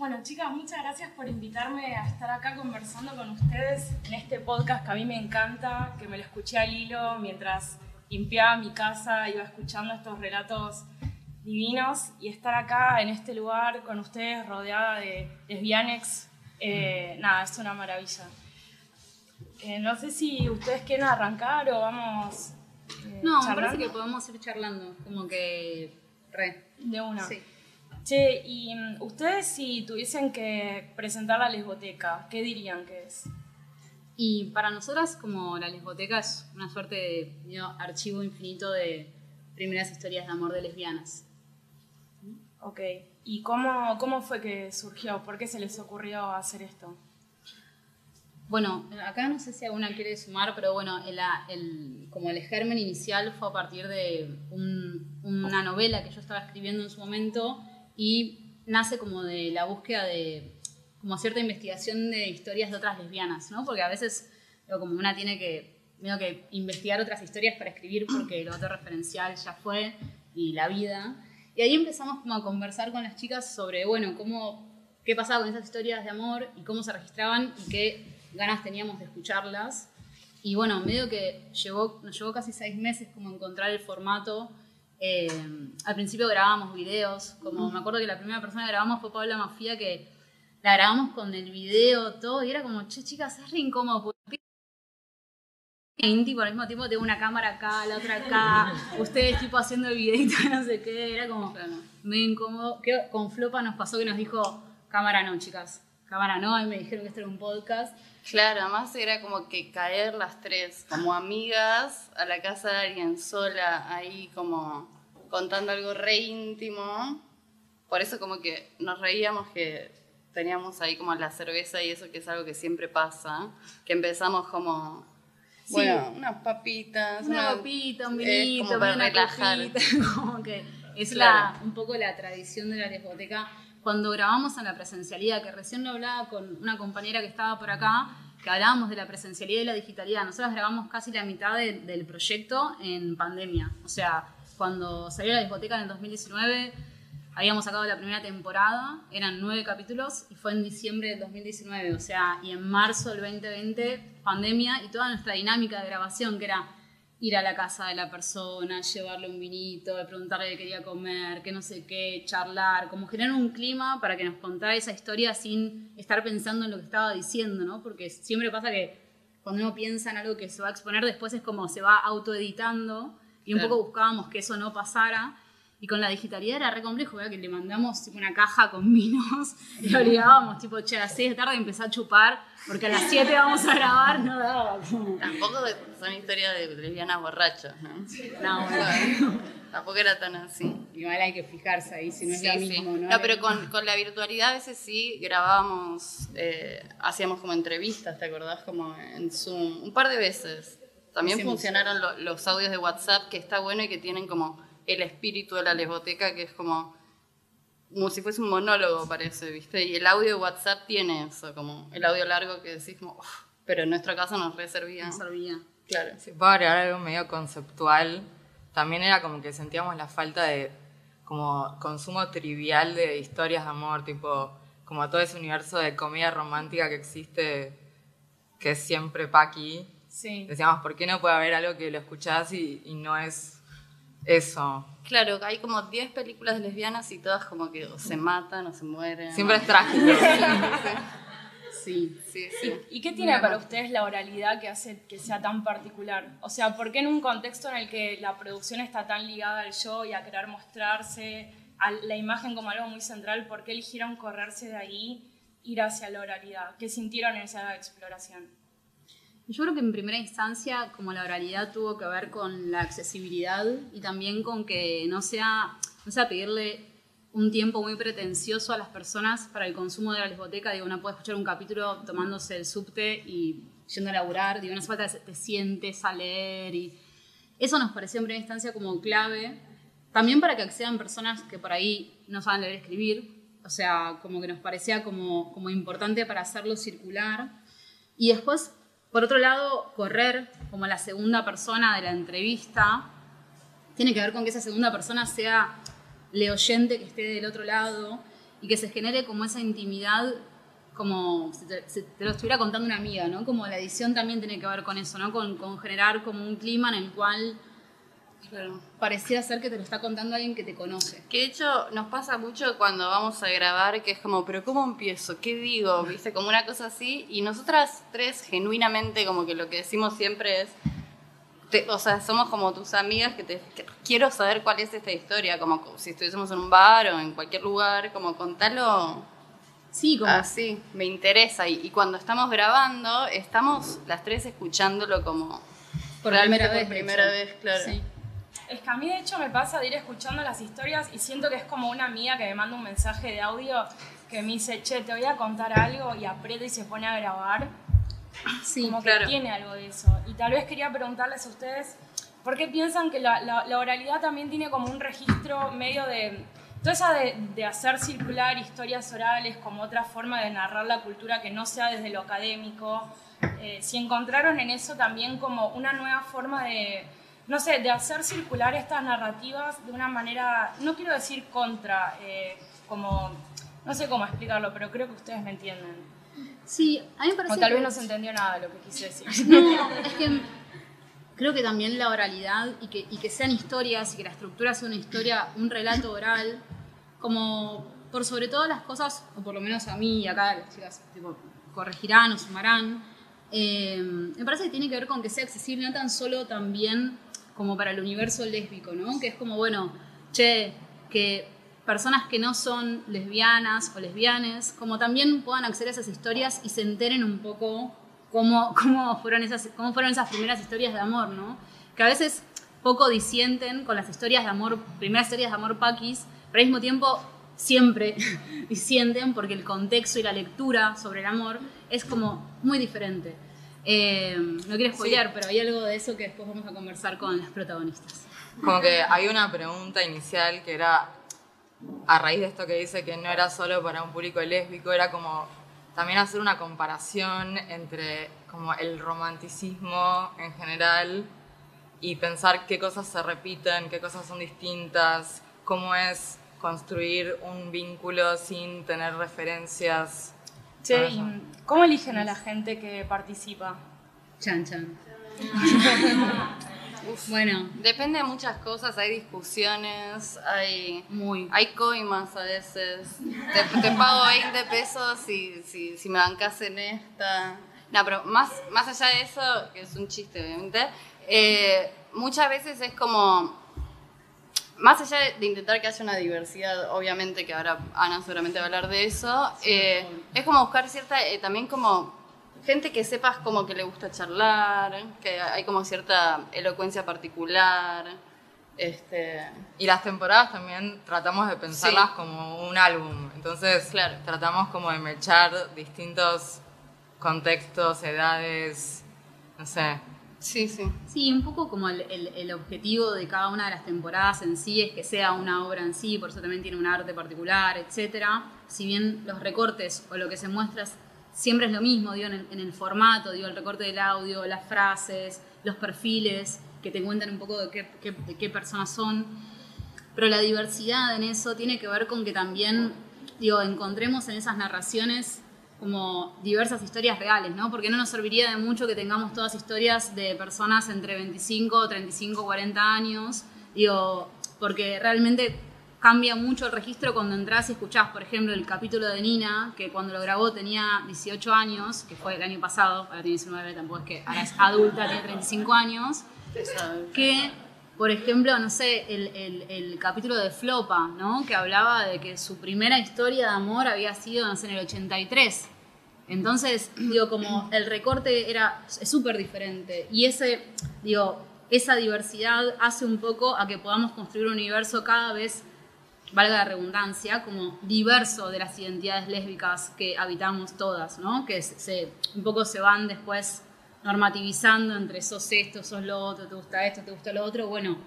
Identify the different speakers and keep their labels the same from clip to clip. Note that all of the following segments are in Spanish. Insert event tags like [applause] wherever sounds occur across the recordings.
Speaker 1: Bueno, chicas, muchas gracias por invitarme a estar acá conversando con ustedes en este podcast que a mí me encanta, que me lo escuché al hilo mientras limpiaba mi casa, iba escuchando estos relatos divinos y estar acá en este lugar con ustedes rodeada de lesbianex, eh, nada, es una maravilla. Eh, no sé si ustedes quieren arrancar o vamos.
Speaker 2: Eh, no, me parece que podemos ir charlando, como que re.
Speaker 1: De una. Sí. Che, y mm, ustedes si tuviesen que presentar la lesboteca, ¿qué dirían que es?
Speaker 2: Y para nosotras, como la lesboteca es una suerte de archivo infinito de primeras historias de amor de lesbianas.
Speaker 1: Ok, ¿y cómo, cómo fue que surgió? ¿Por qué se les ocurrió hacer esto?
Speaker 2: Bueno, acá no sé si alguna quiere sumar, pero bueno, el, como el germen inicial fue a partir de una novela que yo estaba escribiendo en su momento y nace como de la búsqueda de como cierta investigación de historias de otras lesbianas, ¿no? Porque a veces como una tiene que, que investigar otras historias para escribir porque lo otro referencial ya fue y la vida. Y ahí empezamos como a conversar con las chicas sobre, bueno, cómo, qué pasaba con esas historias de amor y cómo se registraban y qué ganas teníamos de escucharlas. Y bueno, medio que llevó, nos llevó casi seis meses como encontrar el formato eh, al principio grabábamos videos, como me acuerdo que la primera persona que grabamos fue Paula Mafia, que la grabamos con el video, todo, y era como, che, chicas, es re incómodo. Porque al mismo tiempo tengo una cámara acá, la otra acá, ustedes tipo haciendo el videito, [laughs] no sé qué, era como medio incómodo. Que con Flopa nos pasó que nos dijo, cámara no, chicas, cámara no, y me dijeron que esto era un podcast.
Speaker 3: Claro, además era como que caer las tres como amigas a la casa de alguien sola, ahí como contando algo re íntimo. Por eso como que nos reíamos que teníamos ahí como la cerveza y eso que es algo que siempre pasa, que empezamos como bueno, unas papitas,
Speaker 2: una, papita, un vinito, como para relajar. [laughs] como que es la, un poco la tradición de la discoteca cuando grabamos en la presencialidad, que recién lo hablaba con una compañera que estaba por acá, que hablábamos de la presencialidad y la digitalidad. Nosotros grabamos casi la mitad del proyecto en pandemia. O sea, cuando salió la discoteca en el 2019, habíamos sacado la primera temporada, eran nueve capítulos, y fue en diciembre del 2019. O sea, y en marzo del 2020, pandemia, y toda nuestra dinámica de grabación, que era ir a la casa de la persona, llevarle un vinito, preguntarle qué quería comer, qué no sé qué, charlar, como generar un clima para que nos contara esa historia sin estar pensando en lo que estaba diciendo, ¿no? Porque siempre pasa que cuando uno piensa en algo que se va a exponer, después es como se va autoeditando y un poco buscábamos que eso no pasara. Y con la digitalidad era re complejo, que le mandamos tipo, una caja con vinos y obligábamos, tipo, che, a las 6 de tarde empezó a chupar, porque a las 7 vamos a grabar, no daba.
Speaker 3: Tampoco son historias de lesbianas borrachas, ¿no?
Speaker 2: No, [laughs] bueno.
Speaker 3: Tampoco era tan así.
Speaker 2: Igual hay que fijarse ahí, si no es lo mismo, ¿no?
Speaker 3: No, pero con, con, la virtualidad a veces sí grabábamos, eh, hacíamos como entrevistas, ¿te acordás? Como en Zoom, un par de veces. También funcionaron los audios de WhatsApp, que está bueno y que tienen como el espíritu de la lesboteca, que es como, como si fuese un monólogo, parece, ¿viste? Y el audio de WhatsApp tiene eso, como el audio largo que decís, como, pero en nuestro caso nos reservía.
Speaker 2: Nos servía.
Speaker 3: Claro.
Speaker 4: Si puedo agregar algo medio conceptual, también era como que sentíamos la falta de como consumo trivial de historias de amor, tipo, como todo ese universo de comedia romántica que existe, que es siempre Paqui.
Speaker 2: Sí.
Speaker 4: Decíamos, ¿por qué no puede haber algo que lo escuchás y, y no es eso.
Speaker 3: Claro, hay como 10 películas de lesbianas y todas como que se matan o se mueren.
Speaker 4: Siempre es trágico.
Speaker 2: sí,
Speaker 3: sí, sí.
Speaker 1: ¿Y qué tiene para ustedes la oralidad que hace que sea tan particular? O sea, ¿por qué en un contexto en el que la producción está tan ligada al yo y a querer mostrarse, a la imagen como algo muy central, por qué eligieron correrse de ahí, ir hacia la oralidad? ¿Qué sintieron en esa exploración?
Speaker 2: Yo creo que en primera instancia, como la oralidad tuvo que ver con la accesibilidad y también con que no sea, no sea pedirle un tiempo muy pretencioso a las personas para el consumo de la lesboteca. Digo, uno puede escuchar un capítulo tomándose el subte y yendo a laburar. Digo, no hace falta que te sientes a leer. Y eso nos pareció en primera instancia como clave. También para que accedan personas que por ahí no saben leer y escribir. O sea, como que nos parecía como, como importante para hacerlo circular. Y después por otro lado, correr como la segunda persona de la entrevista tiene que ver con que esa segunda persona sea le oyente que esté del otro lado y que se genere como esa intimidad como si te, lo estuviera contando una amiga, ¿no? Como la edición también tiene que ver con eso, ¿no? Con generar como un clima en el cual pareciera ser que te lo está contando alguien que te conoce.
Speaker 3: Que de hecho nos pasa mucho cuando vamos a grabar, que es como, pero ¿cómo empiezo? ¿Qué digo? ¿Viste? Como una cosa así. Y nosotras tres, genuinamente, como que lo que decimos siempre es, o sea, somos como tus amigas que te quiero saber cuál es esta historia, como si estuviésemos en un bar o en cualquier lugar, como contalo.
Speaker 2: Sí, como.
Speaker 3: Así, me interesa. Y, y, cuando estamos grabando, estamos las tres escuchándolo como.
Speaker 2: Por primera vez.
Speaker 3: Por primera vez, claro.
Speaker 1: Sí. Es que a mí de hecho me pasa de ir escuchando las historias y siento que es como una amiga que me manda un mensaje de audio que me dice, che, te voy a contar algo y aprieta y se pone a grabar. Sí, como que tiene algo de eso. Y tal vez quería preguntarles a ustedes, ¿por qué piensan que la, la, oralidad también tiene como un registro medio de... Toda esa de, de, hacer circular historias orales como otra forma de narrar la cultura que no sea desde lo académico, eh, si encontraron en eso también como una nueva forma de, no sé, de hacer circular estas narrativas de una manera, no quiero decir contra, eh, como, no sé cómo explicarlo, pero creo que ustedes me entienden.
Speaker 2: Sí, a mí me parece.
Speaker 1: O tal vez no se entendió nada de lo que quise decir. [laughs]
Speaker 2: No, es que creo que también la oralidad y que, y que sean historias y que la estructura sea una historia, un relato oral, como por sobre todas las cosas, o por lo menos a mí y acá las chicas tipo, corregirán o sumarán, eh, me parece que tiene que ver con que sea accesible no tan solo también como para el universo lésbico, ¿no? Que es como, bueno, che, que personas que no son lesbianas o lesbianes, como también puedan acceder a esas historias y se enteren un poco cómo, [laughs] cómo, fueron, esas, cómo fueron esas primeras historias de amor, ¿no? Que a veces poco disienten con las historias de amor, primeras historias de amor paquis, pero al mismo tiempo siempre [laughs] disienten porque el contexto y la lectura sobre el amor es como muy diferente. Eh, no quiero spoilear, pero hay algo de eso que después vamos a conversar con las protagonistas.
Speaker 4: Como que hay una pregunta inicial que era, a raíz de esto que dice que no era solo para un público lésbico, era como también hacer una comparación entre como el romanticismo en general y pensar qué cosas se repiten, qué cosas son distintas, cómo es construir un vínculo sin tener referencias
Speaker 1: Che, ¿cómo eligen a la gente que participa?
Speaker 2: Chan, chan. [laughs] bueno.
Speaker 3: Depende de muchas cosas, hay discusiones, hay, Muy. hay coimas a veces. Te, pago 20 pesos si, si, si me bancas en esta. No, pero más, más allá de eso, que es un chiste obviamente, eh, muchas veces es como más allá de intentar que haya una diversidad, obviamente que ahora Ana seguramente va a hablar de eso, eh, es como buscar cierta, eh, también como gente que sepas como que le gusta charlar, que hay como cierta elocuencia particular. Este...
Speaker 4: Y las temporadas también tratamos de pensarlas como un álbum, entonces claro. tratamos como de mechar distintos contextos, edades, no sé,
Speaker 3: Sí, sí.
Speaker 2: Sí, un poco como el, objetivo de cada una de las temporadas en sí es que sea una obra en sí, por eso también tiene un arte particular, etc. Si bien los recortes o lo que se muestra siempre es lo mismo, digo, en el, formato, digo, el recorte del audio, las frases, los perfiles que te cuentan un poco de qué, de qué personas son. Pero la diversidad en eso tiene que ver con que también, digo, encontremos en esas narraciones como diversas historias reales, ¿no? Porque no nos serviría de mucho que tengamos todas historias de personas entre 25, 35, 40 años, digo, porque realmente cambia mucho el registro cuando entras y escuchás, por ejemplo, el capítulo de Nina, que cuando lo grabó tenía 18 años, que fue el año pasado, ahora tiene 19, tampoco es que ahora es adulta, tiene 35 años, que, por ejemplo, no sé, el, capítulo de Flopa, ¿no? Que hablaba de que su primera historia de amor había sido, no sé, en el 83. Entonces, digo, como el recorte era súper diferente y ese, digo, esa diversidad hace un poco a que podamos construir un universo cada vez, valga la redundancia, como diverso de las identidades lésbicas que habitamos todas, ¿no? Que se, un poco se van después normativizando entre sos esto, sos lo otro, te gusta esto, te gusta lo otro. Bueno,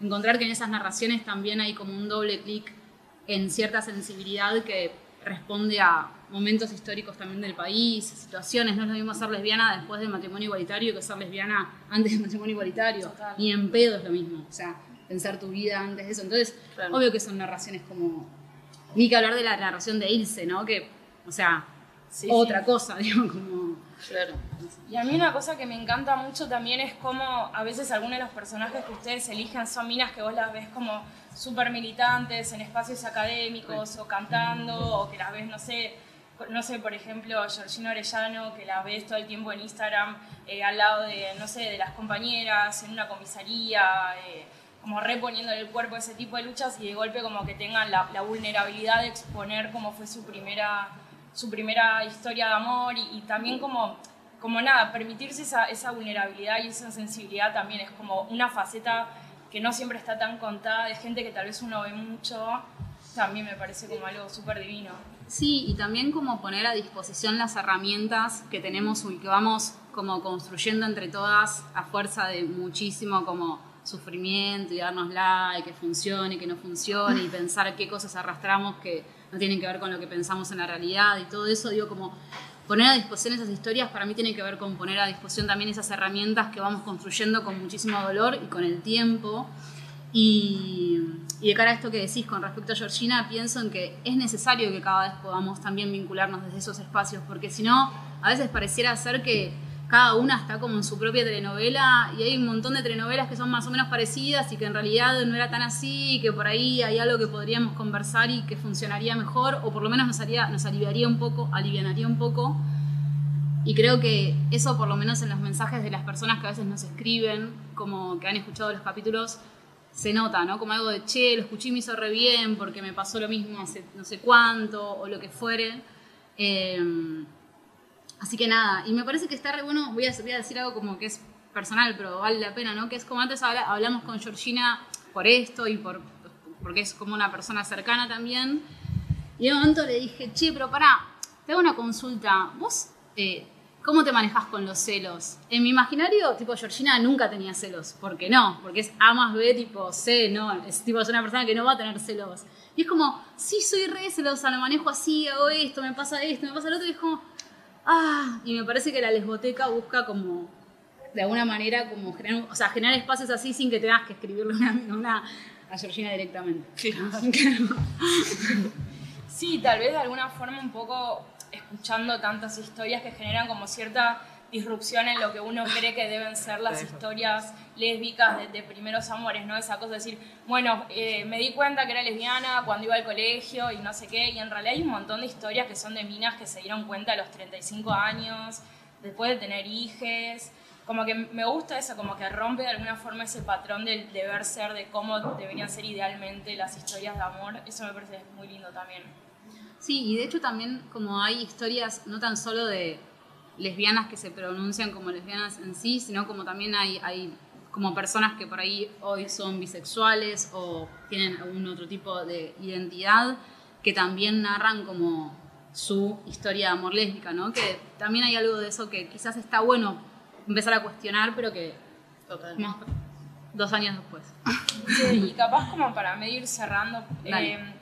Speaker 2: encontrar que en esas narraciones también hay como un doble clic en cierta sensibilidad que responde a momentos históricos también del país, situaciones. No es lo mismo ser lesbiana después del matrimonio igualitario que ser lesbiana antes del matrimonio igualitario. Ni en pedo es lo mismo. O sea, pensar tu vida antes de eso. Entonces, obvio que son narraciones como Ni que hablar de la narración de Ilse, ¿no? Que, o sea, otra cosa, [laughs] digo, como...
Speaker 3: Claro.
Speaker 1: Y a mí una cosa que me encanta mucho también es cómo a veces algunos de los personajes que ustedes eligen son minas que vos las ves como súper militantes en espacios académicos o cantando o que las ves, no sé, no sé, por ejemplo, Georgina Orellano, que la ves todo el tiempo en Instagram eh, al lado de, no sé, de las compañeras, en una comisaría, eh, como reponiendo el cuerpo ese tipo de luchas y de golpe como que tengan la, vulnerabilidad de exponer cómo fue su primera, su primera historia de amor y, también como, como nada, permitirse esa, esa vulnerabilidad y esa sensibilidad también es como una faceta que no siempre está tan contada de gente que tal vez uno ve mucho, también me parece como algo súper divino.
Speaker 2: Sí, y también como poner a disposición las herramientas que tenemos y que vamos como construyendo entre todas a fuerza de muchísimo como sufrimiento y darnos y que funcione, y que no funcione y pensar qué cosas arrastramos que no tienen que ver con lo que pensamos en la realidad y todo eso, digo, como poner a disposición esas historias para mí tiene que ver con poner a disposición también esas herramientas que vamos construyendo con muchísimo dolor y con el tiempo. Y, y de cara a esto que decís con respecto a Georgina, pienso en que es necesario que cada vez podamos también vincularnos desde esos espacios, porque si no, a veces pareciera ser que cada una está como en su propia telenovela y hay un montón de telenovelas que son más o menos parecidas y que en realidad no era tan así y que por ahí hay algo que podríamos conversar y que funcionaría mejor o por lo menos nos, haría, nos aliviaría un poco, alivianaría un poco. Y creo que eso por lo menos en los mensajes de las personas que a veces nos escriben, como que han escuchado los capítulos, se nota, ¿no? Como algo de, che, lo escuché y me hizo re bien porque me pasó lo mismo hace no sé cuánto o lo que fuere. Eh, Así que nada, y me parece que está re bueno, voy a, decir algo como que es personal, pero vale la pena, ¿no? Que es como antes hablamos con Georgina por esto y por, porque es como una persona cercana también. Y en un momento le dije, che, pero pará, te hago una consulta. ¿Vos eh, cómo te manejas con los celos? En mi imaginario, tipo, Georgina nunca tenía celos. ¿Por qué no? Porque es A más B, tipo C, ¿no? Es tipo, es una persona que no va a tener celos. Y es como, sí, soy re celosa, lo manejo así, hago esto, me pasa esto, me pasa lo otro. Y es como, ah, y me parece que la lesboteca busca como, de alguna manera, como generar, o sea, generar espacios así sin que tengas que escribirle una, a Georgina directamente. [laughs]
Speaker 1: Sí, tal vez de alguna forma un poco escuchando tantas historias que generan como cierta disrupción en lo que uno cree que deben ser las historias lésbicas de, primeros amores, ¿no? Esa cosa de decir, bueno, eh, me di cuenta que era lesbiana cuando iba al colegio y no sé qué, y en realidad hay un montón de historias que son de minas que se dieron cuenta a los 35 años, después de tener hijes, como que me gusta eso, como que rompe de alguna forma ese patrón del deber ser, de cómo deberían ser idealmente las historias de amor, eso me parece muy lindo también.
Speaker 2: Sí, y de hecho también como hay historias no tan solo de lesbianas que se pronuncian como lesbianas en sí, sino como también hay, hay como personas que por ahí hoy son bisexuales o tienen algún otro tipo de identidad que también narran como su historia de amor lésbica, ¿no? Que también hay algo de eso que quizás está bueno empezar a cuestionar, pero que dos años después.
Speaker 1: Sí, y capaz como para medir cerrando, eh,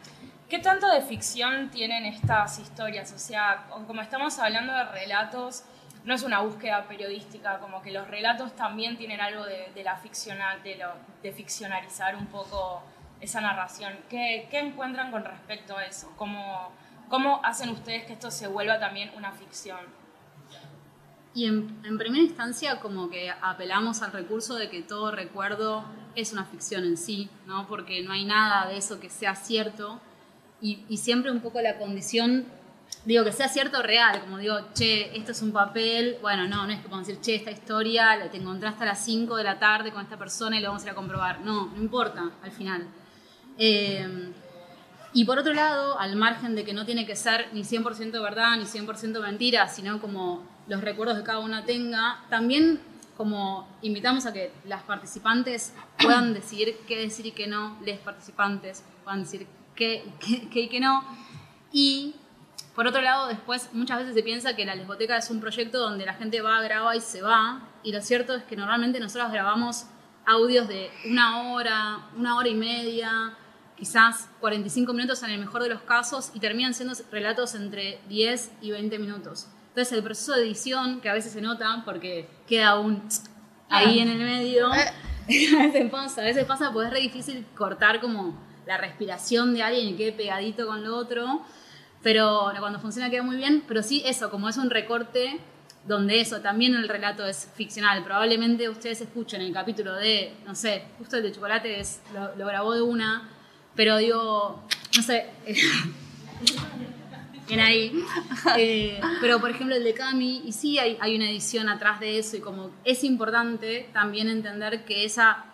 Speaker 1: ¿qué tanto de ficción tienen estas historias? O sea, como estamos hablando de relatos, no es una búsqueda periodística, como que los relatos también tienen algo de, la ficcional, de, lo, ficcionalizar un poco esa narración. ¿Qué, ¿Qué, encuentran con respecto a eso? ¿Cómo, ¿Cómo hacen ustedes que esto se vuelva también una ficción?
Speaker 2: Y en, en, primera instancia como que apelamos al recurso de que todo recuerdo es una ficción en sí, ¿no? porque no hay nada de eso que sea cierto y, siempre un poco la condición digo, que sea cierto real, como digo, che, esto es un papel, bueno, no, no es que podemos decir, che, esta historia la te encontraste a las 5 de la tarde con esta persona y lo vamos a ir a comprobar. No, no importa al final. Eh, y por otro lado, al margen de que no tiene que ser ni 100% verdad ni 100% mentira, sino como los recuerdos que cada una tenga, también como invitamos a que las participantes puedan decidir qué decir y qué no, les participantes puedan decir qué, qué, y qué no. Y por otro lado, después muchas veces se piensa que la lesboteca es un proyecto donde la gente va, graba y se va. Y lo cierto es que normalmente nosotros grabamos audios de una hora, una hora y media, quizás 45 minutos en el mejor de los casos, y terminan siendo relatos entre 10 y 20 minutos. Entonces el proceso de edición, que a veces se nota porque queda un ahí en el medio, [laughs] a veces pasa, a veces pasa porque es re difícil cortar como la respiración de alguien y quede pegadito con lo otro. Pero cuando funciona queda muy bien. Pero sí, eso, como es un recorte donde eso, también el relato es ficcional. Probablemente ustedes escuchen el capítulo de, no sé, justo el de chocolate es, lo, grabó de una, pero digo, no sé, [laughs] bien ahí. [laughs] Eh, pero por ejemplo el de Cami, y sí hay, hay una edición atrás de eso, y como es importante también entender que esa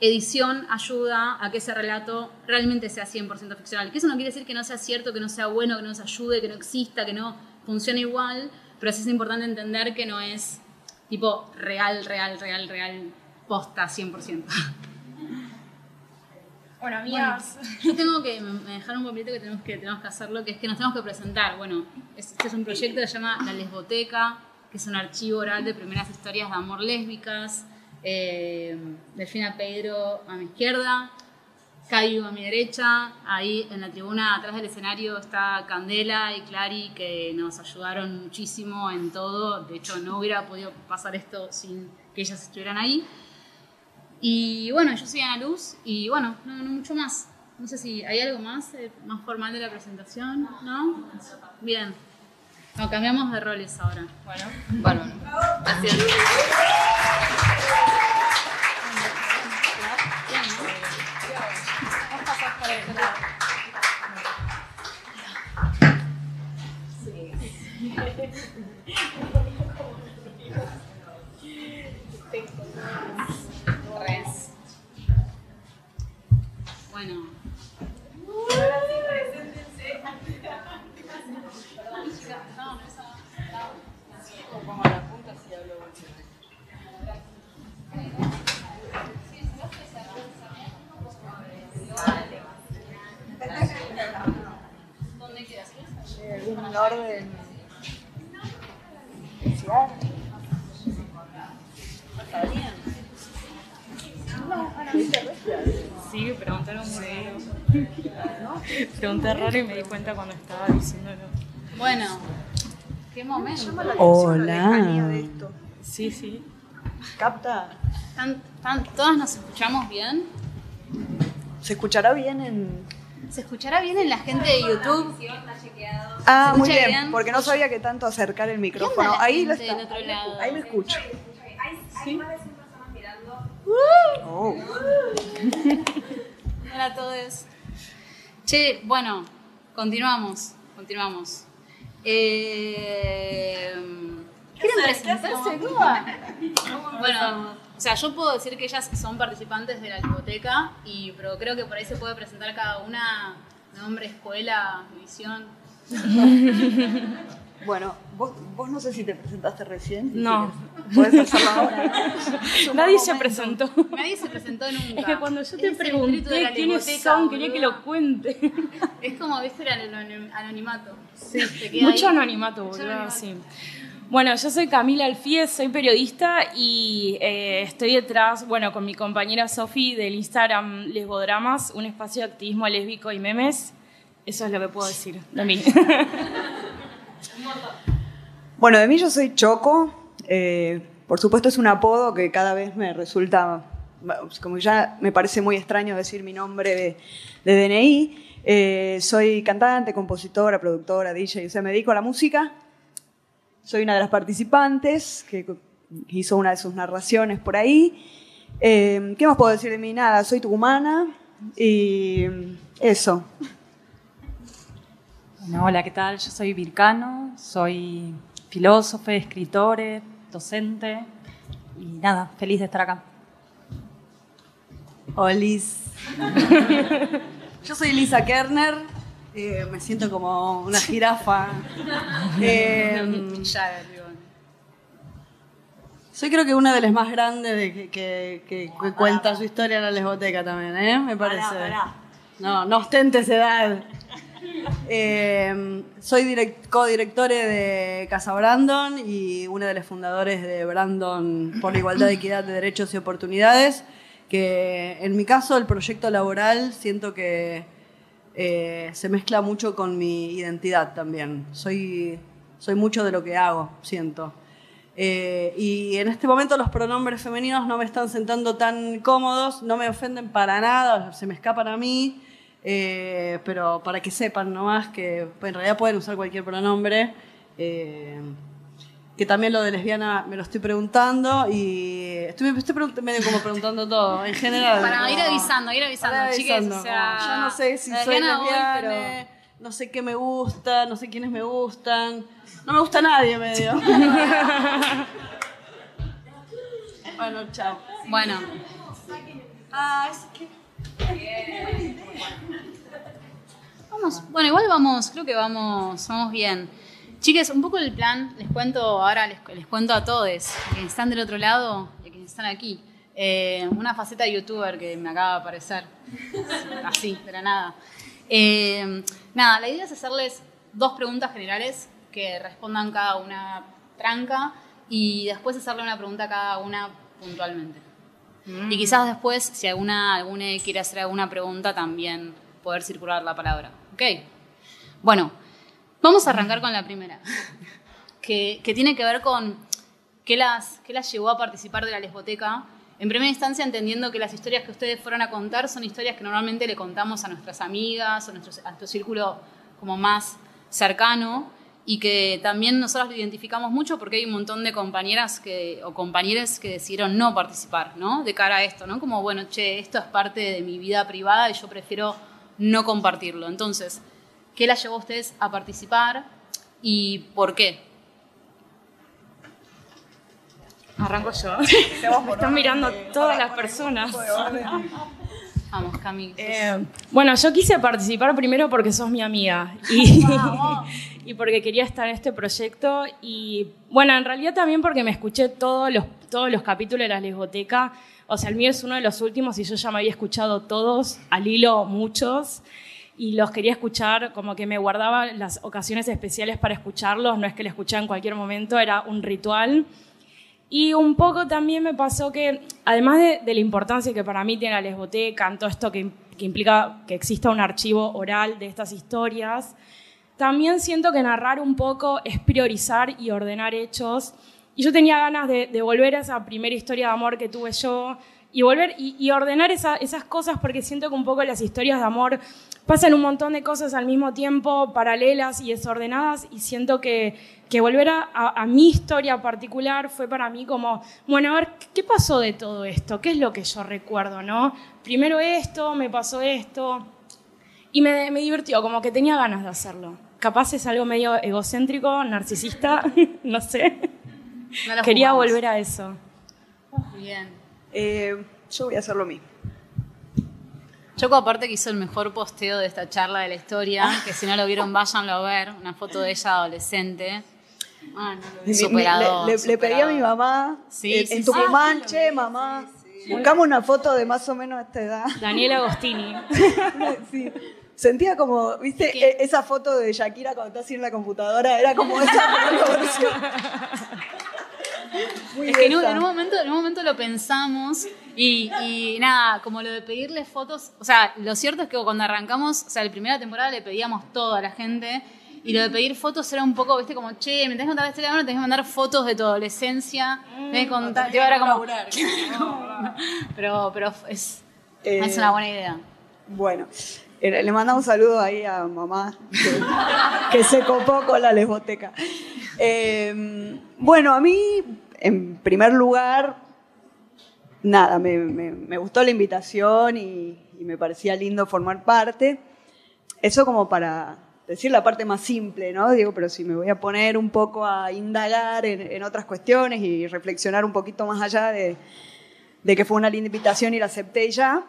Speaker 2: edición ayuda a que ese relato realmente sea 100% ficcional. Que eso no quiere decir que no sea cierto, que no sea bueno, que no nos ayude, que no exista, que no funcione igual, pero sí es importante entender que no es tipo real, real, real, real, posta 100%.
Speaker 1: Bueno, amigas.
Speaker 2: yo tengo que me dejar un papelito que tenemos, que tenemos que hacerlo, que es que nos tenemos que presentar. Bueno, este es un proyecto que se llama La Lesboteca, que es un archivo oral de primeras historias de amor lésbicas. Eh, Delfina Pedro a mi izquierda, Caio a mi derecha, ahí en la tribuna atrás del escenario está Candela y Clary que nos ayudaron muchísimo en todo, de hecho no hubiera podido pasar esto sin que ellas estuvieran ahí. Y bueno, yo soy Ana Luz y bueno, no, mucho más. No sé si hay algo más, eh, más formal de la presentación, ¿no? Bien. No, cambiamos de roles ahora.
Speaker 3: Bueno, bueno. Gracias.
Speaker 2: Bueno.
Speaker 5: ¿Algún orden? ¿Está bien?
Speaker 1: Sí, preguntaron muy Pregunté raro y me di cuenta cuando estaba diciéndolo.
Speaker 2: Bueno, qué momento.
Speaker 5: Hola.
Speaker 1: Sí, sí.
Speaker 5: ¿Capta?
Speaker 2: todas nos escuchamos bien?
Speaker 5: ¿Se escuchará bien en...?
Speaker 2: ¿Se escuchará bien en la gente de YouTube?
Speaker 5: Ah, muy bien, porque no sabía que tanto acercar el micrófono. Ahí lo está. Ahí me escucho.
Speaker 2: ¿Sí?
Speaker 5: Oh. [laughs]
Speaker 2: Hola a todos. Che, bueno, continuamos, continuamos. Eh, ¿Quieren presentarse? [laughs] Bueno, o sea, yo puedo decir que ellas son participantes de la biblioteca, y, pero creo que por ahí se puede presentar cada una nombre, escuela, división. [laughs]
Speaker 5: Bueno, vos, vos no sé si te presentaste recién.
Speaker 1: no.
Speaker 5: Puedes hacerlo ahora. [laughs]
Speaker 1: Nadie se presentó.
Speaker 2: Nadie se presentó nunca.
Speaker 1: Es que cuando yo te pregunté quiénes son, quería que lo cuente.
Speaker 2: Es como, viste, el anonimato.
Speaker 1: Sí, Mucho anonimato, boludo, sí. Bueno, yo soy Camila Alfíez, soy periodista y eh, estoy detrás, bueno, con mi compañera Sofi del Instagram Lesbodramas, un espacio de activismo lésbico y memes. Eso es lo que puedo decir de mí. [laughs]
Speaker 5: Bueno, de mí yo soy Choco. Eh, por supuesto es un apodo que cada vez me resulta, como ya me parece muy extraño decir mi nombre de, DNI. Eh, soy cantante, compositora, productora, DJ, o sea, me dedico a la música. Soy una de las participantes que hizo una de sus narraciones por ahí. Eh, ¿Qué más puedo decir de mí? Nada, soy tucumana y eso
Speaker 6: hola, ¿qué tal? Yo soy Vircano, soy filósofo, escritor, docente y nada, feliz de estar acá.
Speaker 7: Olis. [laughs] Yo soy Lisa Kerner, eh, me siento como una jirafa. [laughs] Eh, soy creo que una de las más grandes de que, cuenta su historia en la lesboteca también, ¿eh? Me parece. No, no ostentes edad. Eh, soy codirectora de Casa Brandon y una de las fundadores de Brandon por la Igualdad, Equidad de Derechos y Oportunidades, que en mi caso el proyecto laboral siento que eh, se mezcla mucho con mi identidad también. Soy, soy mucho de lo que hago, siento. Eh, y en este momento los pronombres femeninos no me están sentando tan cómodos, no me ofenden para nada, se me escapan a mí, eh, pero para que sepan nomás que en realidad pueden usar cualquier pronombre. Que también lo de lesbiana me lo estoy preguntando y estoy, estoy medio como preguntando todo en general.
Speaker 2: Para ir avisando, ir avisando, o
Speaker 7: sea, yo no sé si soy lesbiana, no sé qué me gusta, no sé quiénes me gustan. No me gusta nadie medio. [laughs] bueno, chao.
Speaker 2: Bueno. Ah, es que... Vamos, bueno, igual vamos, creo que vamos, vamos bien. Chiques, un poco el plan, les cuento ahora, les, cuento a todos, quienes están del otro lado y quienes están aquí, eh, una faceta de youtuber que me acaba de aparecer, [laughs] así, de la nada. Eh, nada, la idea es hacerles dos preguntas generales que respondan cada una tranca y después hacerle una pregunta a cada una puntualmente. Mm. Y quizás después, si alguna, alguna quiere hacer alguna pregunta, también poder circular la palabra. ¿Ok? Bueno, vamos a arrancar con la primera, que, tiene que ver con qué las, qué las llevó a participar de la lesboteca. En primera instancia, entendiendo que las historias que ustedes fueron a contar son historias que normalmente le contamos a nuestras amigas a nuestro, a nuestro círculo como más cercano y que también nosotros lo identificamos mucho porque hay un montón de compañeras que, o compañeros que decidieron no participar, ¿no? De cara a esto, ¿no? Como, bueno, che, esto es parte de mi vida privada y yo prefiero no compartirlo. Entonces, ¿qué la llevó a ustedes a participar y por qué?
Speaker 1: Arranco yo. [laughs] Me están mirando todas las personas.
Speaker 2: Vamos, Cami.
Speaker 1: Eh, bueno, yo quise participar primero porque sos mi amiga y, [laughs] y, porque quería estar en este proyecto. Y bueno, en realidad también porque me escuché todos los, todos los capítulos de la lesboteca. O sea, el mío es uno de los últimos y yo ya me había escuchado todos, al hilo muchos. Y los quería escuchar, como que me guardaba las ocasiones especiales para escucharlos. No es que lo escuchaba en cualquier momento, era un ritual. Y un poco también me pasó que, además de, la importancia que para mí tiene la lesboteca, en todo esto que, implica que exista un archivo oral de estas historias, también siento que narrar un poco es priorizar y ordenar hechos. Y yo tenía ganas de, volver a esa primera historia de amor que tuve yo y volver y, ordenar esas cosas porque siento que un poco las historias de amor pasan un montón de cosas al mismo tiempo, paralelas y desordenadas, y siento que, que volver a, mi historia particular fue para mí como, bueno, a ver, ¿qué pasó de todo esto? ¿Qué es lo que yo recuerdo, no? Primero esto, me pasó esto, y me, me divirtió, como que tenía ganas de hacerlo. Capaz es algo medio egocéntrico, narcisista, [laughs] no sé. Quería volver a eso.
Speaker 2: Bien.
Speaker 5: Eh, yo voy a hacer lo mismo.
Speaker 2: Choco aparte que hizo el mejor posteo de esta charla de la historia, que si no lo vieron váyanlo a ver, una foto de ella adolescente.
Speaker 5: Ah, no le, pedí a mi mamá en, Tucumán, che, mamá, buscamos una foto de más o menos esta edad.
Speaker 1: Daniela Agostini. [laughs]
Speaker 5: sí. Sentía como, ¿viste? E, esa foto de Shakira cuando está así en la computadora, era como esa [laughs] [laughs]
Speaker 2: es que en un, momento, en un momento lo pensamos y, nada, como lo de pedirle fotos, o sea, lo cierto es que cuando arrancamos, o sea, la primera temporada le pedíamos todo a la gente y lo de pedir fotos era un poco, viste, como, che, me tenés que contar este tema, tenés que mandar fotos de tu adolescencia, mm, tenés que contar, te ahora como... [laughs] pero, pero es, es una buena idea.
Speaker 5: Bueno, eh, le manda un saludo ahí a mamá, que, se copó con la lesboteca. Eh, bueno, a mí, en primer lugar, nada, me, gustó la invitación y, me parecía lindo formar parte. Eso como para decir la parte más simple, ¿no? Digo, pero si me voy a poner un poco a indagar en, otras cuestiones y reflexionar un poquito más allá de, que fue una linda invitación y la acepté ya.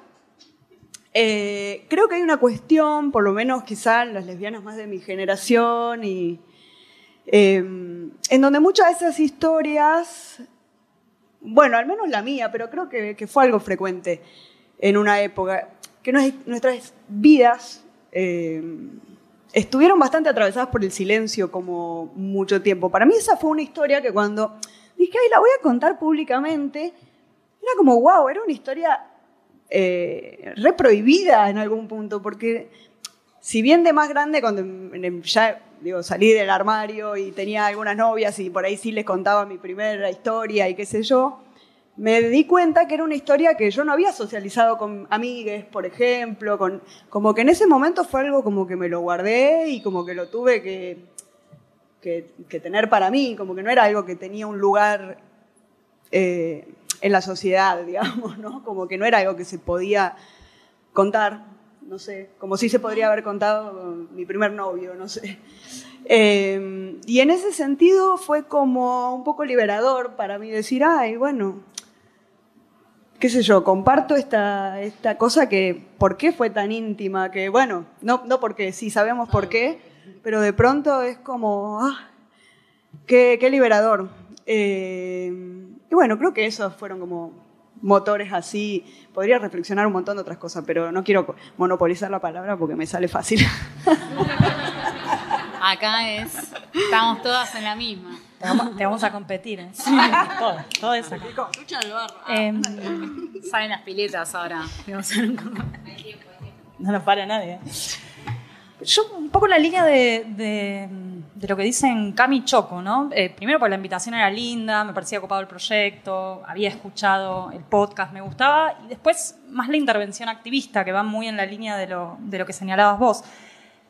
Speaker 5: Eh, creo que hay una cuestión, por lo menos quizás las lesbianas más de mi generación, y, eh, en donde muchas de esas historias bueno, al menos la mía, pero creo que, fue algo frecuente en una época, que nuestras vidas eh, estuvieron bastante atravesadas por el silencio como mucho tiempo. Para mí esa fue una historia que cuando dije, ay, la voy a contar públicamente, era como, wow, era una historia eh, reprohibida en algún punto, porque si bien de más grande, cuando ya digo, salí del armario y tenía algunas novias y por ahí sí les contaba mi primera historia y qué sé yo, me di cuenta que era una historia que yo no había socializado con amigues, por ejemplo, con, como que en ese momento fue algo como que me lo guardé y como que lo tuve que, que, tener para mí, como que no era algo que tenía un lugar eh, en la sociedad, [laughs] digamos, ¿no? Como que no era algo que se podía contar, no sé, como si se podría haber contado mi primer novio, no sé. Eh, y en ese sentido fue como un poco liberador para mí decir, ay, bueno, qué sé yo, comparto esta, esta cosa que, ¿por qué fue tan íntima? Que bueno, no, no porque sí sabemos por qué, pero de pronto es como, ah, qué, liberador. Eh, y bueno, creo que esos fueron como motores así. Podría reflexionar un montón de otras cosas, pero no quiero monopolizar la palabra porque me sale fácil. [laughs]
Speaker 2: Acá es, estamos todas en la misma.
Speaker 6: Te vamos, a competir, ¿eh? todo, todo eso.
Speaker 2: Em, [laughs] salen las piletas ahora.
Speaker 6: No nos para nadie. Yo un poco la línea de, lo que dicen Cami Choco, ¿no? Eh, primero porque la invitación era linda, me parecía ocupado el proyecto, había escuchado el podcast, me gustaba, y después más la intervención activista, que va muy en la línea de lo, de lo que señalabas vos.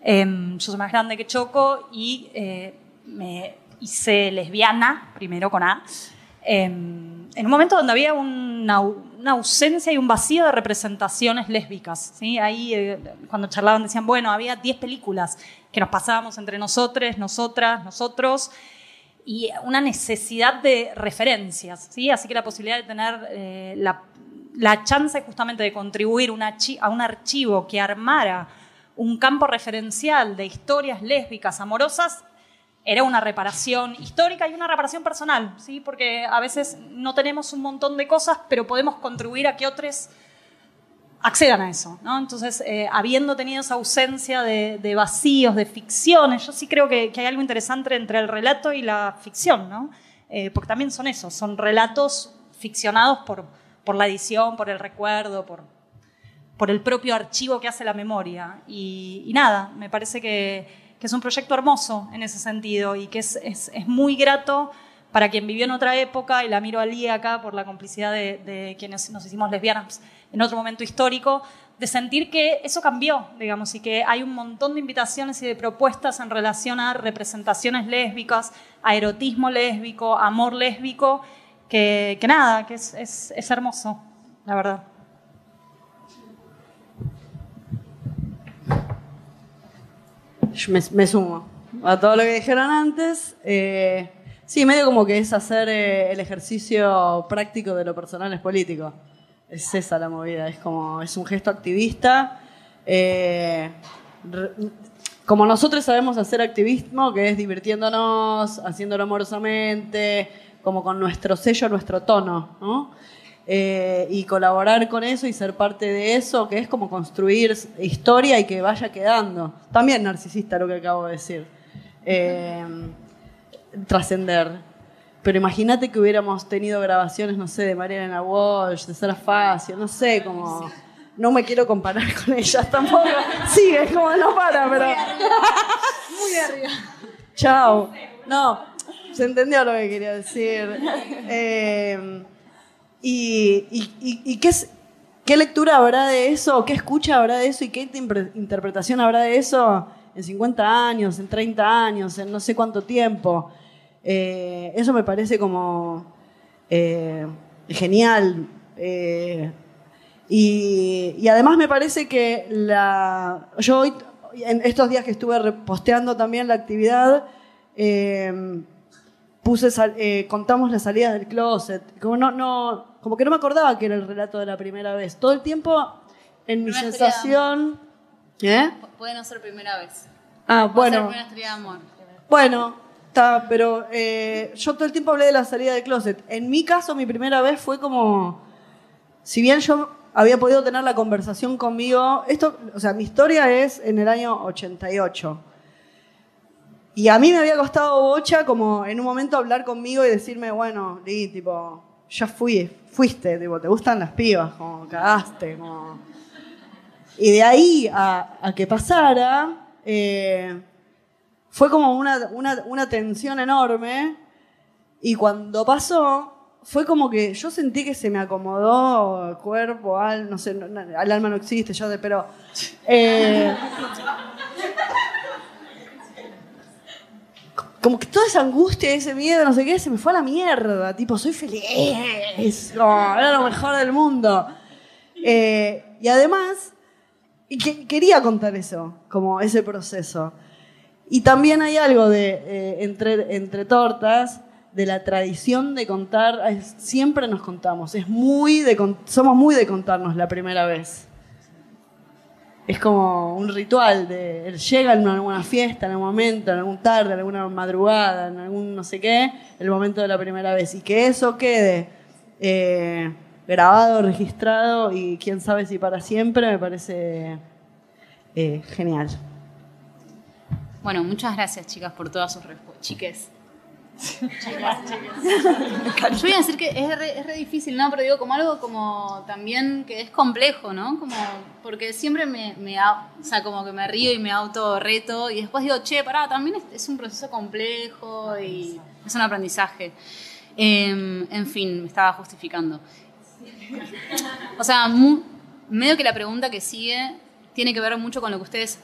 Speaker 6: Em, yo soy más grande que Choco y eh, me hice lesbiana, primero con A, em, en un momento donde había una, ausencia y un vacío de representaciones lésbicas. ¿sí? Ahí, eh, cuando charlaban, decían, bueno, había 10 películas que nos pasábamos entre nosotros, nosotras, nosotros, y una necesidad de referencias. ¿sí? Así que la posibilidad de tener eh, la, la, chance justamente de contribuir a un archivo que armara un campo referencial de historias lésbicas amorosas era una reparación histórica y una reparación personal, ¿sí? porque a veces no tenemos un montón de cosas, pero podemos contribuir a que otros accedan a eso. ¿no? Entonces, eh, habiendo tenido esa ausencia de, vacíos, de ficciones, yo sí creo que, hay algo interesante entre el relato y la ficción, ¿no? Eh, porque también son eso, son relatos ficcionados por, por la edición, por el recuerdo, por, por el propio archivo que hace la memoria. y nada, me parece que que es un proyecto hermoso en ese sentido y que es, es, es muy grato para quien vivió en otra época, y la miro a Lía acá por la complicidad de, de, quienes nos hicimos lesbianas en otro momento histórico, de sentir que eso cambió, digamos, y que hay un montón de invitaciones y de propuestas en relación a representaciones lésbicas, a erotismo lésbico, amor lésbico, que, que nada, que es, es, es hermoso, la verdad.
Speaker 7: Me, sumo a todo lo que dijeron antes. Eh, sí, medio como que es hacer eh, el ejercicio práctico de lo personal es político. Es esa la movida, es como, es un gesto activista. Eh, como nosotros sabemos hacer activismo, que es divirtiéndonos, haciéndolo amorosamente, como con nuestro sello, nuestro tono, ¿no? Eh, y colaborar con eso y ser parte de eso, que es como construir historia y que vaya quedando. También narcisista lo que acabo de decir. Eh, trascender. Pero imagínate que hubiéramos tenido grabaciones, no sé, de Mariana Walsh, de Sara Facio, no sé, como... No me quiero comparar con ellas tampoco. Sigue, como no para, pero... Muy arriba. Chao. No, se entendió lo que quería decir. Eh, ¿Y, qué, qué lectura habrá de eso? ¿Qué escucha habrá de eso? ¿Y qué interpretación habrá de eso en 50 años, en 30 años, en no sé cuánto tiempo? Eh, eso me parece como eh, genial. Eh, y, además me parece que la, yo hoy, en estos días que estuve reposteando también la actividad, puse, contamos la salida del closet. Como, no, como que no me acordaba que era el relato de la primera vez. Todo el tiempo, en mi sensación...
Speaker 2: ¿Eh? Puede no ser primera vez.
Speaker 7: Ah, bueno.
Speaker 2: Ser historia de amor.
Speaker 7: Bueno, está, pero eh, yo todo el tiempo hablé de la salida del closet. En mi caso, mi primera vez fue como... Si bien yo había podido tener la conversación conmigo, esto, o sea, mi historia es en el año 88. Y a mí me había costado bocha como en un momento hablar conmigo y decirme, bueno, Lee, tipo, ya fui, fuiste, tipo, te gustan las pibas, como cagaste, como... Y de ahí a, que pasara, eh, fue como una, una, una tensión enorme. Y cuando pasó fue como que yo sentí que se me acomodó el cuerpo, al, no sé, al alma no existe, ya de, pero... Eh, [laughs] como que toda esa angustia, ese miedo, no sé qué, se me fue a la mierda. Tipo, soy feliz. era lo mejor del mundo. Eh, y además, y quería contar eso, como ese proceso. Y también hay algo de, eh, entre, entre tortas, de la tradición de contar, siempre nos contamos, es muy de, somos muy de contarnos la primera vez es como un ritual de él llega en alguna fiesta, en algún momento, en algún tarde, en alguna madrugada, en algún no sé qué, el momento de la primera vez. Y que eso quede eh, grabado, registrado y quién sabe si para siempre, me parece eh, genial.
Speaker 2: Bueno, muchas gracias chicas por todas sus respuestas. Chiques. Yo voy a decir que es re, difícil, ¿no? Pero digo, como algo como también que es complejo, ¿no? Como, porque siempre me, me, o sea, como que me río y me auto reto y después digo, che, pará, también es, un proceso complejo y es un aprendizaje. Em, en fin, me estaba justificando. O sea, medio que la pregunta que sigue tiene que ver mucho con lo que ustedes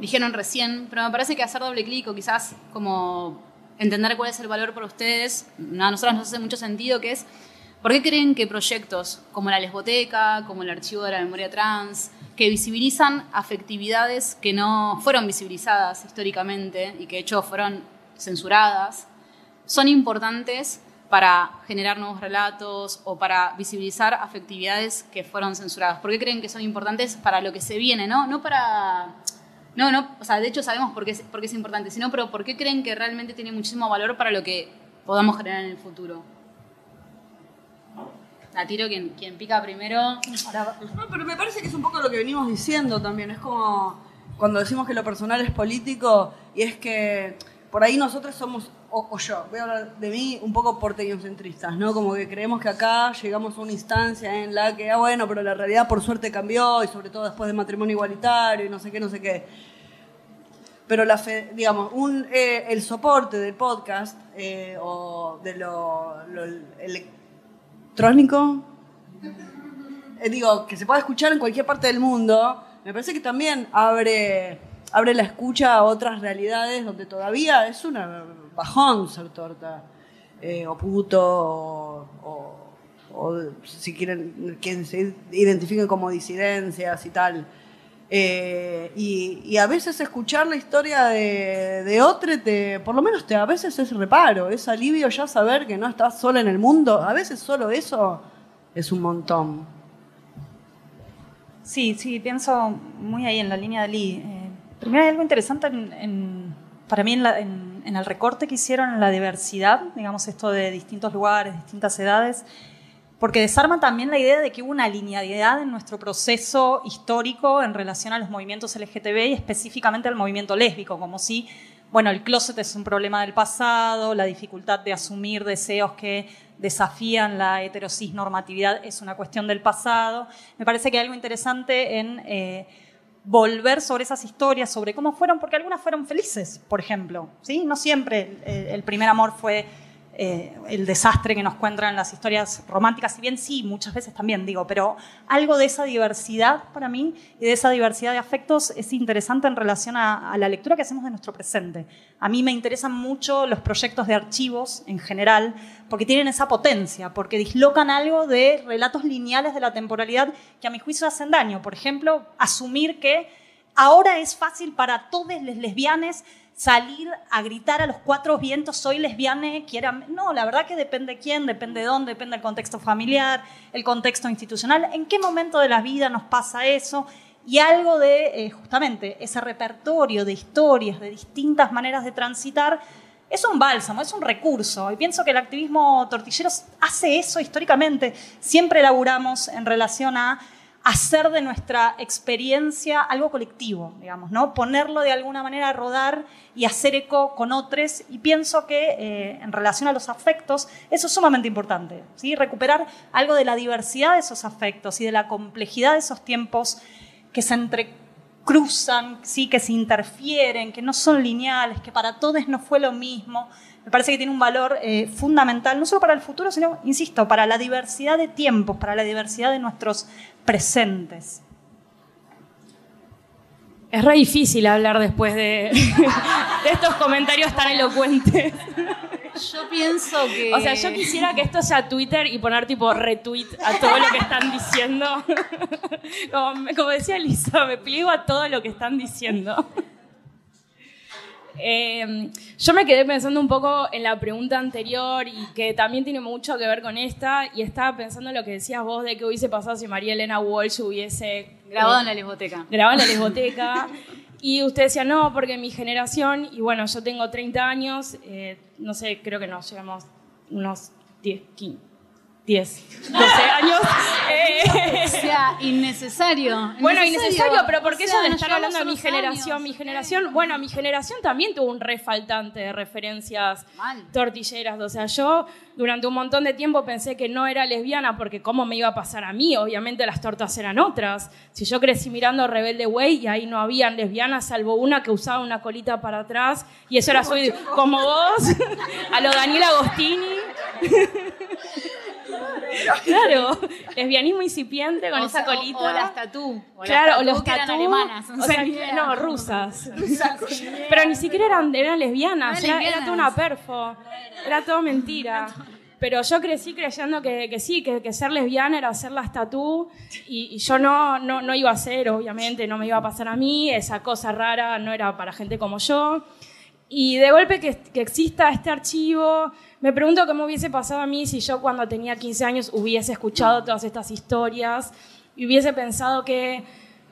Speaker 2: dijeron recién, pero me parece que hacer doble clic o quizás como entender cuál es el valor para ustedes, a nosotros nos hace mucho sentido, que es, ¿por qué creen que proyectos como la Lesboteca, como el Archivo de la Memoria Trans, que visibilizan afectividades que no fueron visibilizadas históricamente y que de hecho fueron censuradas, son importantes para generar nuevos relatos o para visibilizar afectividades que fueron censuradas? ¿Por qué creen que son importantes para lo que se viene, no? No para no, no, o sea, de hecho sabemos por qué es, por es importante, sino, pero ¿por qué creen que realmente tiene muchísimo valor para lo que podamos generar en el futuro? La tiro quien, quien pica primero.
Speaker 7: No, pero me parece que es un poco lo que venimos diciendo también. Es como cuando decimos que lo personal es político y es que por ahí nosotros somos, o, yo, voy a hablar de mí, un poco porteñocentristas, ¿no? Como que creemos que acá llegamos a una instancia en la que, ah, bueno, pero la realidad por suerte cambió y sobre todo después del matrimonio igualitario y no sé qué, no sé qué pero la digamos, un, eh, el soporte del podcast eh, o de lo, electrónico, eh, digo, que se pueda escuchar en cualquier parte del mundo, me parece que también abre, abre la escucha a otras realidades donde todavía es una bajón ser torta, o puto, o, si quieren, quien se identifiquen como disidencias y tal. Eh, y, a veces escuchar la historia de, otro, te, por lo menos te, a veces es reparo, es alivio ya saber que no estás sola en el mundo. A veces solo eso es un montón.
Speaker 6: Sí, sí, pienso muy ahí en la línea de Lee. Eh, primero hay algo interesante para mí en, en el recorte que hicieron en la diversidad, digamos esto de distintos lugares, distintas edades porque desarma también la idea de que hubo una linealidad en nuestro proceso histórico en relación a los movimientos LGTB y específicamente al movimiento lésbico, como si, bueno, el closet es un problema del pasado, la dificultad de asumir deseos que desafían la heterosis normatividad es una cuestión del pasado. Me parece que hay algo interesante en eh, volver sobre esas historias, sobre cómo fueron, porque algunas fueron felices, por ejemplo. ¿sí? No siempre el primer amor fue eh, el desastre que nos cuentan las historias románticas, si bien sí, muchas veces también digo, pero algo de esa diversidad para mí y de esa diversidad de afectos es interesante en relación a, la lectura que hacemos de nuestro presente. A mí me interesan mucho los proyectos de archivos en general, porque tienen esa potencia, porque dislocan algo de relatos lineales de la temporalidad que a mi juicio hacen daño. Por ejemplo, asumir que ahora es fácil para todos los lesbianes salir a gritar a los cuatro vientos, soy lesbiana, quiera... No, la verdad que depende quién, depende de dónde, depende del contexto familiar, el contexto institucional, en qué momento de la vida nos pasa eso. Y algo de, eh, justamente, ese repertorio de historias, de distintas maneras de transitar, es un bálsamo, es un recurso. Y pienso que el activismo tortillero hace eso históricamente. Siempre elaboramos en relación a hacer de nuestra experiencia algo colectivo, digamos, ¿no? Ponerlo de alguna manera a rodar y hacer eco con otros. Y pienso que eh, en relación a los afectos, eso es sumamente importante, ¿sí? Recuperar algo de la diversidad de esos afectos y de la complejidad de esos tiempos que se cruzan, ¿sí? que se interfieren, que no son lineales, que para todos no fue lo mismo. Me parece que tiene un valor eh, fundamental, no solo para el futuro, sino, insisto, para la diversidad de tiempos, para la diversidad de nuestros presentes.
Speaker 1: Es re difícil hablar después de, [laughs] estos comentarios tan elocuentes.
Speaker 2: Yo pienso que.
Speaker 1: O sea, yo quisiera que esto sea Twitter y poner tipo retweet a todo lo que están diciendo. [laughs] Como, decía Lisa, me pliego a todo lo que están diciendo. Em, yo me quedé pensando un poco en la pregunta anterior y que también tiene mucho que ver con esta, y estaba pensando en lo que decías vos de qué hubiese pasado si María Elena Walsh hubiese
Speaker 2: Grabado en la lesboteca.
Speaker 1: Grabado en la lesboteca. y usted decía, no, porque mi generación, y bueno, yo tengo 30 años, eh, no sé, creo que nos llevamos unos 10, 15, 10, 12 años.
Speaker 2: Eh, [laughs] o sea, innecesario.
Speaker 1: Bueno, innecesario, pero porque qué ellos estar hablando de mi generación? mi generación, bueno, mi generación también tuvo un refaltante de referencias tortilleras. O sea, yo durante un montón de tiempo pensé que no era lesbiana porque cómo me iba a pasar a mí. Obviamente las tortas eran otras. Si yo crecí mirando Rebelde Way y ahí no habían lesbianas salvo una que usaba una colita para atrás y eso era soy como vos, [laughs] a lo Daniel Agostini. [laughs] [laughs] Claro, lesbianismo incipiente con esa colita.
Speaker 2: O las tatú.
Speaker 1: claro, o los tatú. alemanas. O sea, no, rusas. [laughs] Pero ni siquiera eran, eran lesbianas, era, toda una perfo. Era todo mentira. Pero yo crecí creyendo que, que sí, que, ser lesbiana era hacer las tatú y, yo no, no, no iba a ser, obviamente, no me iba a pasar a mí, esa cosa rara no era para gente como yo. Y de golpe que, que exista este archivo, me pregunto cómo hubiese pasado a mí si yo cuando tenía 15 años hubiese escuchado todas estas historias y hubiese pensado que,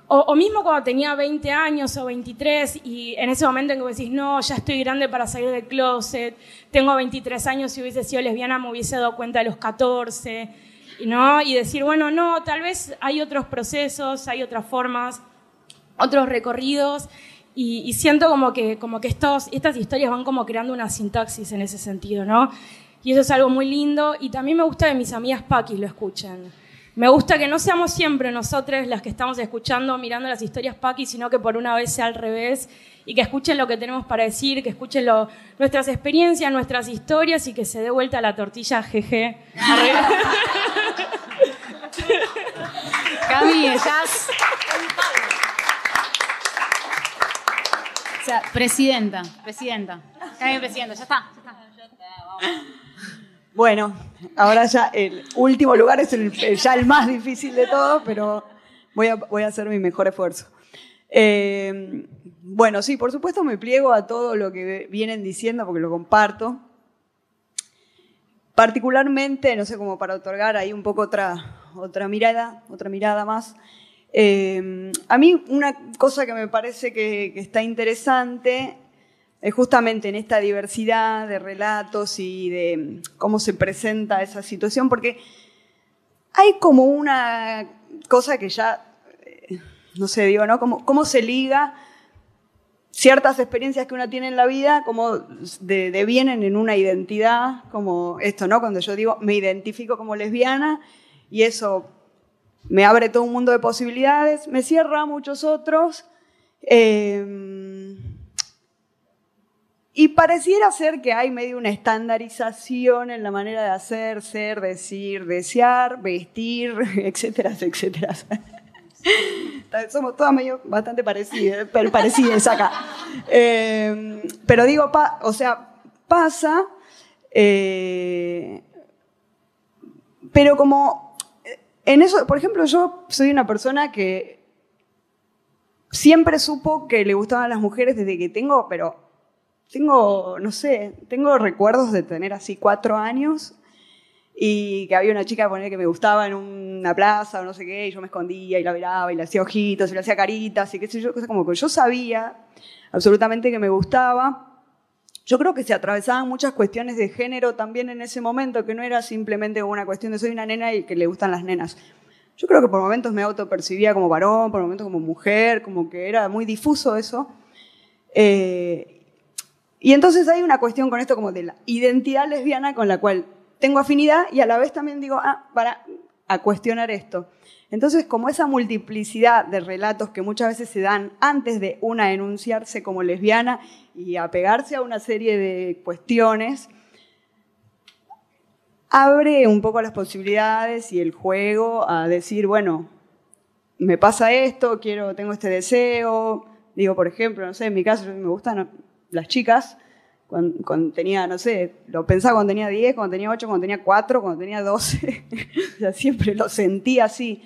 Speaker 1: o, mismo cuando tenía 20 años o 23 y en ese momento en que decís, no, ya estoy grande para salir del closet, tengo 23 años y hubiese sido lesbiana me hubiese dado cuenta a los 14, ¿no? Y decir, bueno, no, tal vez hay otros procesos, hay otras formas, otros recorridos y, siento como que, como que estos, estas historias van como creando una sintaxis en ese sentido, ¿no? Y eso es algo muy lindo. Y también me gusta que mis amigas Paquis lo escuchen. Me gusta que no seamos siempre nosotros las que estamos escuchando, mirando las historias Paquis, sino que por una vez sea al revés y que escuchen lo que tenemos para decir, que escuchen nuestras experiencias, nuestras historias y que se dé vuelta la tortilla, jeje. [laughs]
Speaker 2: Cami, estás sea, presidenta, presidenta. Está bien, presidenta, ya está. Ya está.
Speaker 5: Bueno, ahora ya el último lugar es el, ya el más difícil de todos, pero voy a, voy a hacer mi mejor esfuerzo. Eh, bueno, sí, por supuesto me pliego a todo lo que vienen diciendo porque lo comparto. Particularmente, no sé, cómo para otorgar ahí un poco otra, otra mirada, otra mirada más. Eh, a mí una cosa que me parece que, está interesante es justamente en esta diversidad de relatos y de cómo se presenta esa situación, porque hay como una cosa que ya, eh, no sé, digo, ¿no? Cómo, se liga ciertas experiencias que uno tiene en la vida, como devienen en una identidad, como esto, ¿no? Cuando yo digo, me identifico como lesbiana y eso me abre todo un mundo de posibilidades, me cierra muchos otros. Eh, y pareciera ser que hay medio una estandarización en la manera de hacer, ser, decir, desear, vestir, [laughs] etcétera, etcétera. [laughs] Somos todas medio bastante parecidas, parecidas acá. Eh, pero digo, o sea, pasa, eh, pero como en eso, por ejemplo, yo soy una persona que siempre supo que le gustaban las mujeres desde que tengo, pero tengo, no sé, tengo recuerdos de tener así cuatro años y que había una chica poner que me gustaba en una plaza o no sé qué, y yo me escondía y la miraba y le hacía ojitos y le hacía caritas y qué sé yo, cosas como que yo sabía absolutamente que me gustaba yo creo que se atravesaban muchas cuestiones de género también en ese momento, que no era simplemente una cuestión de soy una nena y que le gustan las nenas. Yo creo que por momentos me autopercibía como varón, por momentos como mujer, como que era muy difuso eso. Eh, y entonces hay una cuestión con esto como de la identidad lesbiana con la cual tengo afinidad y a la vez también digo, ah, para, cuestionar esto. Entonces, como esa multiplicidad de relatos que muchas veces se dan antes de una enunciarse como lesbiana y apegarse a una serie de cuestiones, abre un poco las posibilidades y el juego a decir, bueno, me pasa esto, quiero, tengo este deseo. Digo, por ejemplo, no sé, en mi caso me gustan las chicas. Cuando, tenía, no sé, lo pensaba cuando tenía 10, cuando tenía 8, cuando tenía 4, cuando tenía 12. [laughs] o sea, siempre lo sentía así.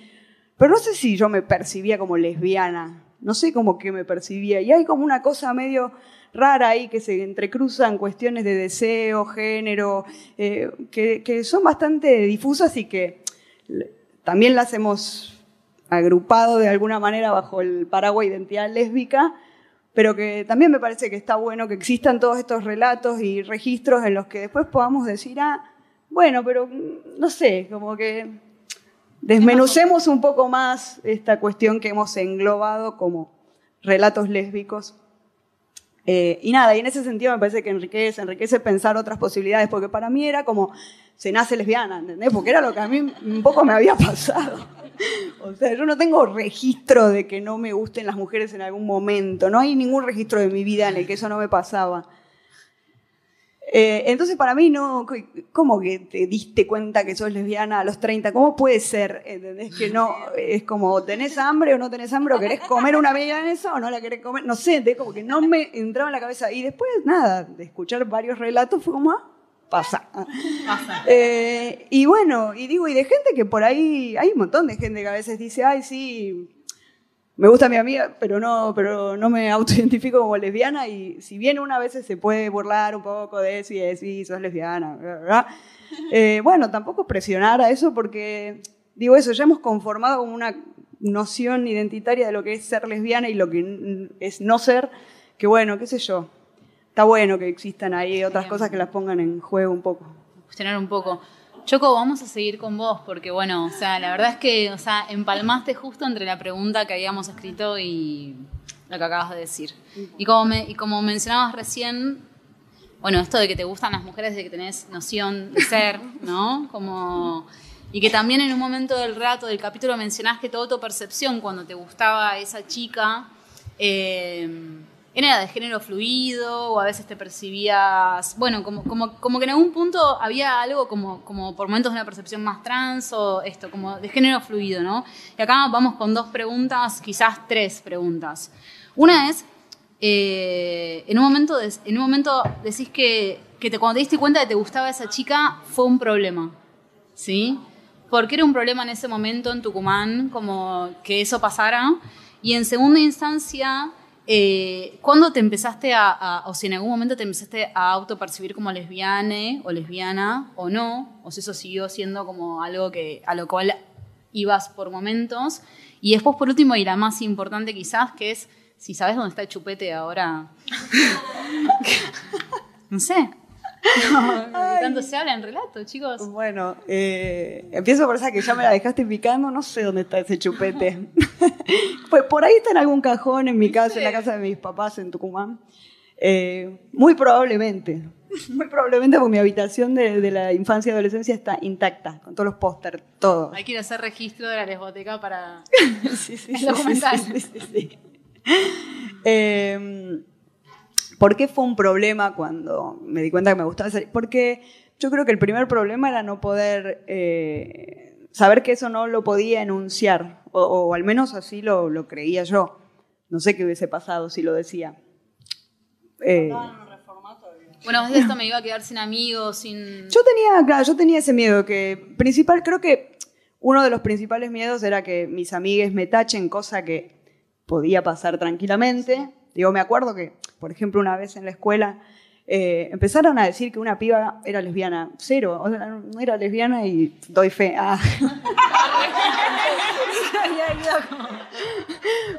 Speaker 5: Pero no sé si yo me percibía como lesbiana. No sé cómo que me percibía. Y hay como una cosa medio rara ahí que se entrecruzan cuestiones de deseo, género, eh, que, son bastante difusas y que también las hemos agrupado de alguna manera bajo el paraguas identidad lésbica, pero que también me parece que está bueno que existan todos estos relatos y registros en los que después podamos decir, ah, bueno, pero mm, no sé, como que desmenucemos un poco más esta cuestión que hemos englobado como relatos lésbicos. Eh, y nada, y en ese sentido me parece que enriquece, enriquece pensar otras posibilidades, porque para mí era como, se nace lesbiana, ¿entendés? Porque era lo que a mí un poco me había pasado. O sea, yo no tengo registro de que no me gusten las mujeres en algún momento. No hay ningún registro de mi vida en el que eso no me pasaba. Eh, entonces, para mí, no, ¿cómo que te diste cuenta que sos lesbiana a los 30? ¿Cómo puede ser? ¿Entendés? Que no, es como, ¿tenés hambre o no tenés hambre? ¿O querés comer una milanesa o no la querés comer? No sé, como que no me entraba en la cabeza. Y después, nada, de escuchar varios relatos, fue como, ah, pasa. Eh, y bueno, y digo, y de gente que por ahí, hay un montón de gente que a veces dice, ay, sí, me gusta mi amiga, pero no, pero no me autoidentifico como lesbiana y si bien una vez se puede burlar un poco de si es, sí, sos lesbiana, ¿verdad? Eh, bueno, tampoco presionar a eso porque, digo eso, ya hemos conformado una noción identitaria de lo que es ser lesbiana y lo que es no ser, que bueno, qué sé yo, está bueno que existan ahí otras cosas que las pongan en juego un poco.
Speaker 2: Cuestionar un poco. Choco, vamos a seguir con vos, porque bueno, o sea, la verdad es que, o sea, empalmaste justo entre la pregunta que habíamos escrito y lo que acabas de decir. Y como, y como mencionabas recién, bueno, esto de que te gustan las mujeres, de que tenés noción de ser, ¿no? Como... Y que también en un momento del rato del capítulo mencionás que tu autopercepción cuando te gustaba esa chica eh, era de género fluido o a veces te percibías, bueno, como, como, como que en algún punto había algo como, como por momentos de una percepción más trans o esto, como de género fluido, ¿no? Y acá vamos con dos preguntas, quizás tres preguntas. Una es, eh, en, un momento en un momento decís que, que te, cuando te diste cuenta de que te gustaba esa chica fue un problema, ¿sí? Porque era un problema en ese momento en Tucumán, como que eso pasara. Y en segunda instancia, eh, ¿Cuándo te empezaste a, o si en algún momento te empezaste a autopercibir como lesbiana o lesbiana o no, o si eso siguió siendo como algo que, a lo cual ibas por momentos? Y después, por último, y la más importante quizás, que es si sabes dónde está el chupete ahora. [laughs] [laughs] no sé. [laughs] No, tanto se habla en relato, chicos.
Speaker 5: Bueno, eh, empiezo por esa que ya me la dejaste picando, no sé dónde está ese chupete. [laughs] pues por ahí está en algún cajón, en mi casa, en la casa de mis papás en Tucumán. Eh, muy probablemente, muy probablemente porque mi habitación de, la infancia y adolescencia está intacta, con todos los pósters, todo.
Speaker 2: Hay que ir a hacer registro de la lesboteca para [laughs]
Speaker 5: sí, sí, sí, sí, sí, sí. Eh, ¿Por qué fue un problema cuando me di cuenta que me gustaba hacer? Porque yo creo que el primer problema era no poder eh, saber que eso no lo podía enunciar, o, al menos así lo, creía yo. No sé qué hubiese pasado si lo decía.
Speaker 2: Eh, bueno, de esto me iba a quedar sin amigos, sin...
Speaker 5: Yo tenía, claro, yo tenía ese miedo que, principal, creo que uno de los principales miedos era que mis amigues me tachen, cosa que podía pasar tranquilamente. Digo, me acuerdo que por ejemplo, una vez en la escuela eh, empezaron a decir que una piba era lesbiana. Cero, no era lesbiana y doy fe. Ah.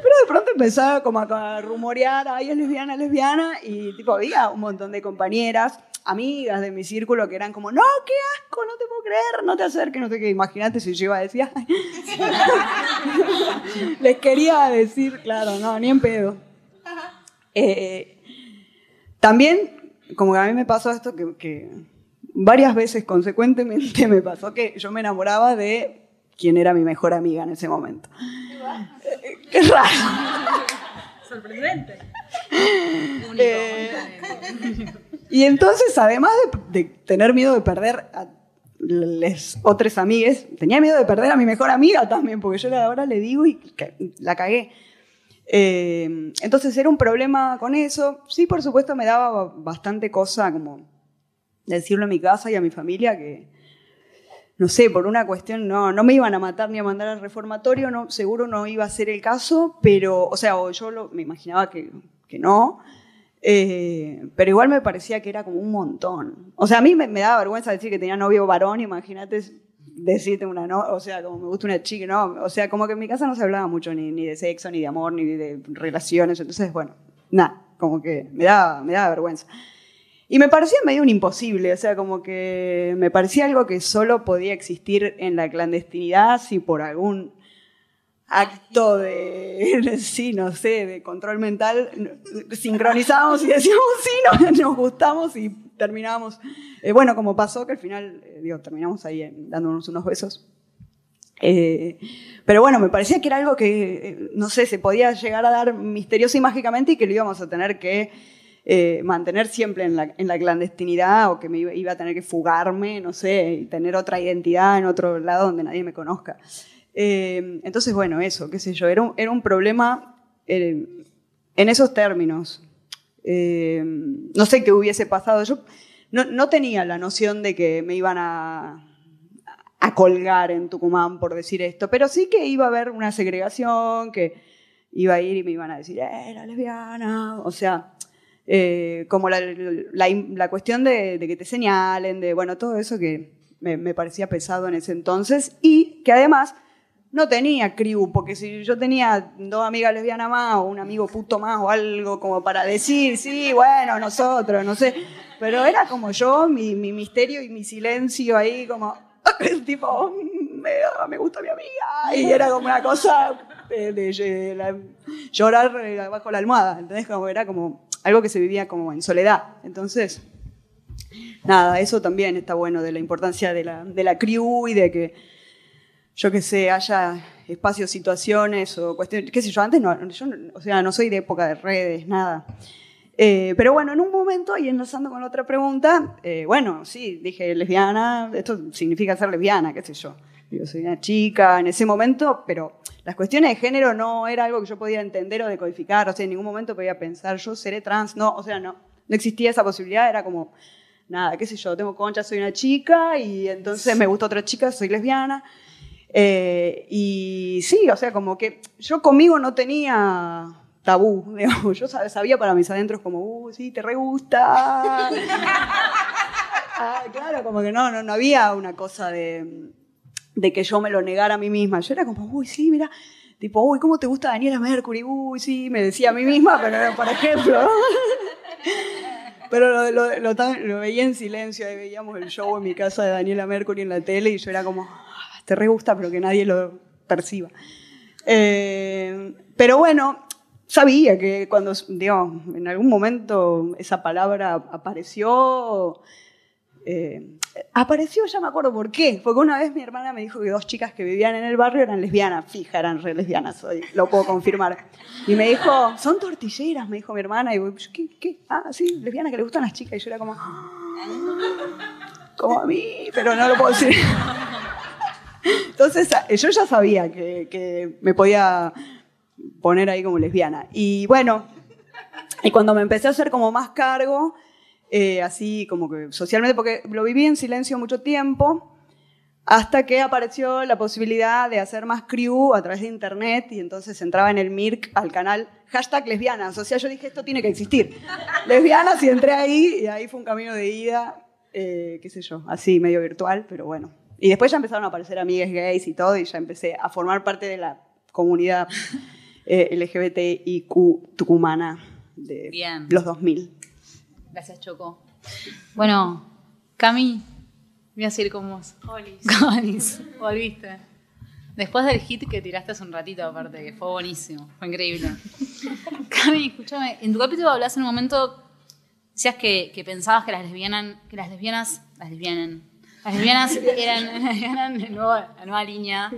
Speaker 5: Pero de pronto empezaba como a rumorear, ay, es lesbiana, lesbiana, y tipo había un montón de compañeras, amigas de mi círculo que eran como, no, qué asco, no te puedo creer, no te acerques, no sé qué, imagínate si yo iba a decir, [laughs] les quería decir, claro, no, ni en pedo. Eh, también, como que a mí me pasó esto, que, varias veces consecuentemente [laughs] me pasó que yo me enamoraba de quién era mi mejor amiga en ese momento. Qué raro. [laughs]
Speaker 6: Sorprendente. [laughs]
Speaker 5: Eh, y entonces, además de, tener miedo de perder a las otras amigas, tenía miedo de perder a mi mejor amiga también, porque yo ahora le digo y la cagué. Eh, entonces era un problema con eso. Sí, por supuesto, me daba bastante cosa como decirlo en mi casa y a mi familia que, no sé, por una cuestión, no, no me iban a matar ni a mandar al reformatorio, seguro no iba a ser el caso, pero, o sea, yo me imaginaba que, que no. Eh, pero igual me parecía que era como un montón. O sea, a mí me, daba vergüenza decir que tenía novio varón, imagínate decirte una no, o sea, como me gusta una chica, no, o sea, como que en mi casa no se hablaba mucho ni, de sexo, ni de amor, ni de relaciones, entonces, bueno, nada, como que me daba, me daba vergüenza. Y me parecía medio un imposible, o sea, como que me parecía algo que solo podía existir en la clandestinidad si por algún acto de, [laughs] sí, no sé, de control mental, sincronizábamos y decíamos sí, [laughs] nos, gustamos y terminábamos, eh, bueno, como pasó que al final, eh, terminamos ahí eh, dándonos unos besos. pero bueno, me parecía que era algo que, no sé, se podía llegar a dar misterioso y mágicamente y que lo íbamos a tener que mantener siempre en la, en la, clandestinidad o que me iba, a tener que fugarme, no sé, y tener otra identidad en otro lado donde nadie me conozca. Eh, entonces, bueno, eso, qué sé yo, era un, era un problema eh, en esos términos. Eh, no sé qué hubiese pasado. Yo no, tenía la noción de que me iban a, a, colgar en Tucumán por decir esto, pero sí que iba a haber una segregación, que iba a ir y me iban a decir, eh, la lesbiana, o sea, como la, la, cuestión de, de, que te señalen, de, bueno, todo eso que me parecía pesado en ese entonces y que además no tenía crew, porque si yo tenía dos amigas lesbianas más o un amigo puto más o algo como para decir, sí, bueno, nosotros, no sé, pero era como yo, mi, misterio y mi silencio ahí como, [laughs] tipo, me, gusta mi amiga, y era como una cosa de, llorar bajo la almohada, ¿entendés? Como era como algo que se vivía como en soledad, entonces... Nada, eso también está bueno de la importancia de la, de la y de que yo que sé, haya espacios, situaciones o cuestiones, qué sé yo, antes no, yo, o sea, no soy de época de redes, nada. Eh, pero bueno, en un momento, y enlazando con otra pregunta, eh, bueno, sí, dije lesbiana, esto significa ser lesbiana, qué sé yo. Yo soy una chica en ese momento, pero las cuestiones de género no era algo que yo podía entender o decodificar, o sea, en ningún momento podía pensar, yo seré trans, no, o sea, no, no existía esa posibilidad, era como, nada, qué sé yo, tengo concha, soy una chica, y entonces me gusta otra chica, soy lesbiana. Eh, y sí, o sea, como que yo conmigo no tenía tabú, [laughs] digamos. yo sabía para mis adentros como, uh, sí, te re gusta. [laughs] ah, claro, como que no, no, no había una cosa de, de que yo me lo negara a mí misma. Yo era como, uy, sí, mira, tipo, uy, ¿cómo te gusta Daniela Mercury? Uy, sí, me decía a mí misma, pero por ejemplo. [laughs] Pero lo, lo, lo, veía en silencio, ahí veíamos el show en mi casa de Daniela Mercury en la tele y yo era como, te re gusta, pero que nadie lo perciba. Eh, pero bueno, sabía que cuando, digamos, en algún momento esa palabra apareció, eh, apareció, ya me acuerdo por qué, porque una vez mi hermana me dijo que dos chicas que vivían en el barrio eran lesbianas, fija, eran re lesbianas, lo puedo confirmar. Y me dijo, son tortilleras, me dijo mi hermana, y yo, ¿qué? qué? Ah, sí, lesbianas que le gustan las chicas, y yo era como, como a mí, pero no lo puedo decir. Entonces yo ya sabía que, me podía poner ahí como lesbiana. Y bueno, y cuando me empecé a hacer como más cargo, eh, así como que socialmente, porque lo viví en silencio mucho tiempo, hasta que apareció la posibilidad de hacer más crew a través de internet y entonces entraba en el MIRC al canal hashtag lesbianas. O sea, yo dije, esto tiene que existir. lesbianas y entré ahí y ahí fue un camino de ida, eh, qué sé yo, así medio virtual, pero bueno, y después ya empezaron a aparecer amigas gays y todo, y ya empecé a formar parte de la comunidad [laughs] eh, LGBTIQ tucumana de los 2000.
Speaker 2: Gracias, Choco. Bueno, Cami, voy a seguir con vos. [laughs]
Speaker 1: Olis.
Speaker 2: volviste. Después del hit que tiraste hace un ratito, aparte, que fue buenísimo, fue increíble. [laughs] Cami, escúchame, en tu capítulo hablaste en un momento, decías que, que pensabas que las lesbianas, que las lesbianas, las lesbianas, Las lesbianas eran, [laughs] la, nueva, línea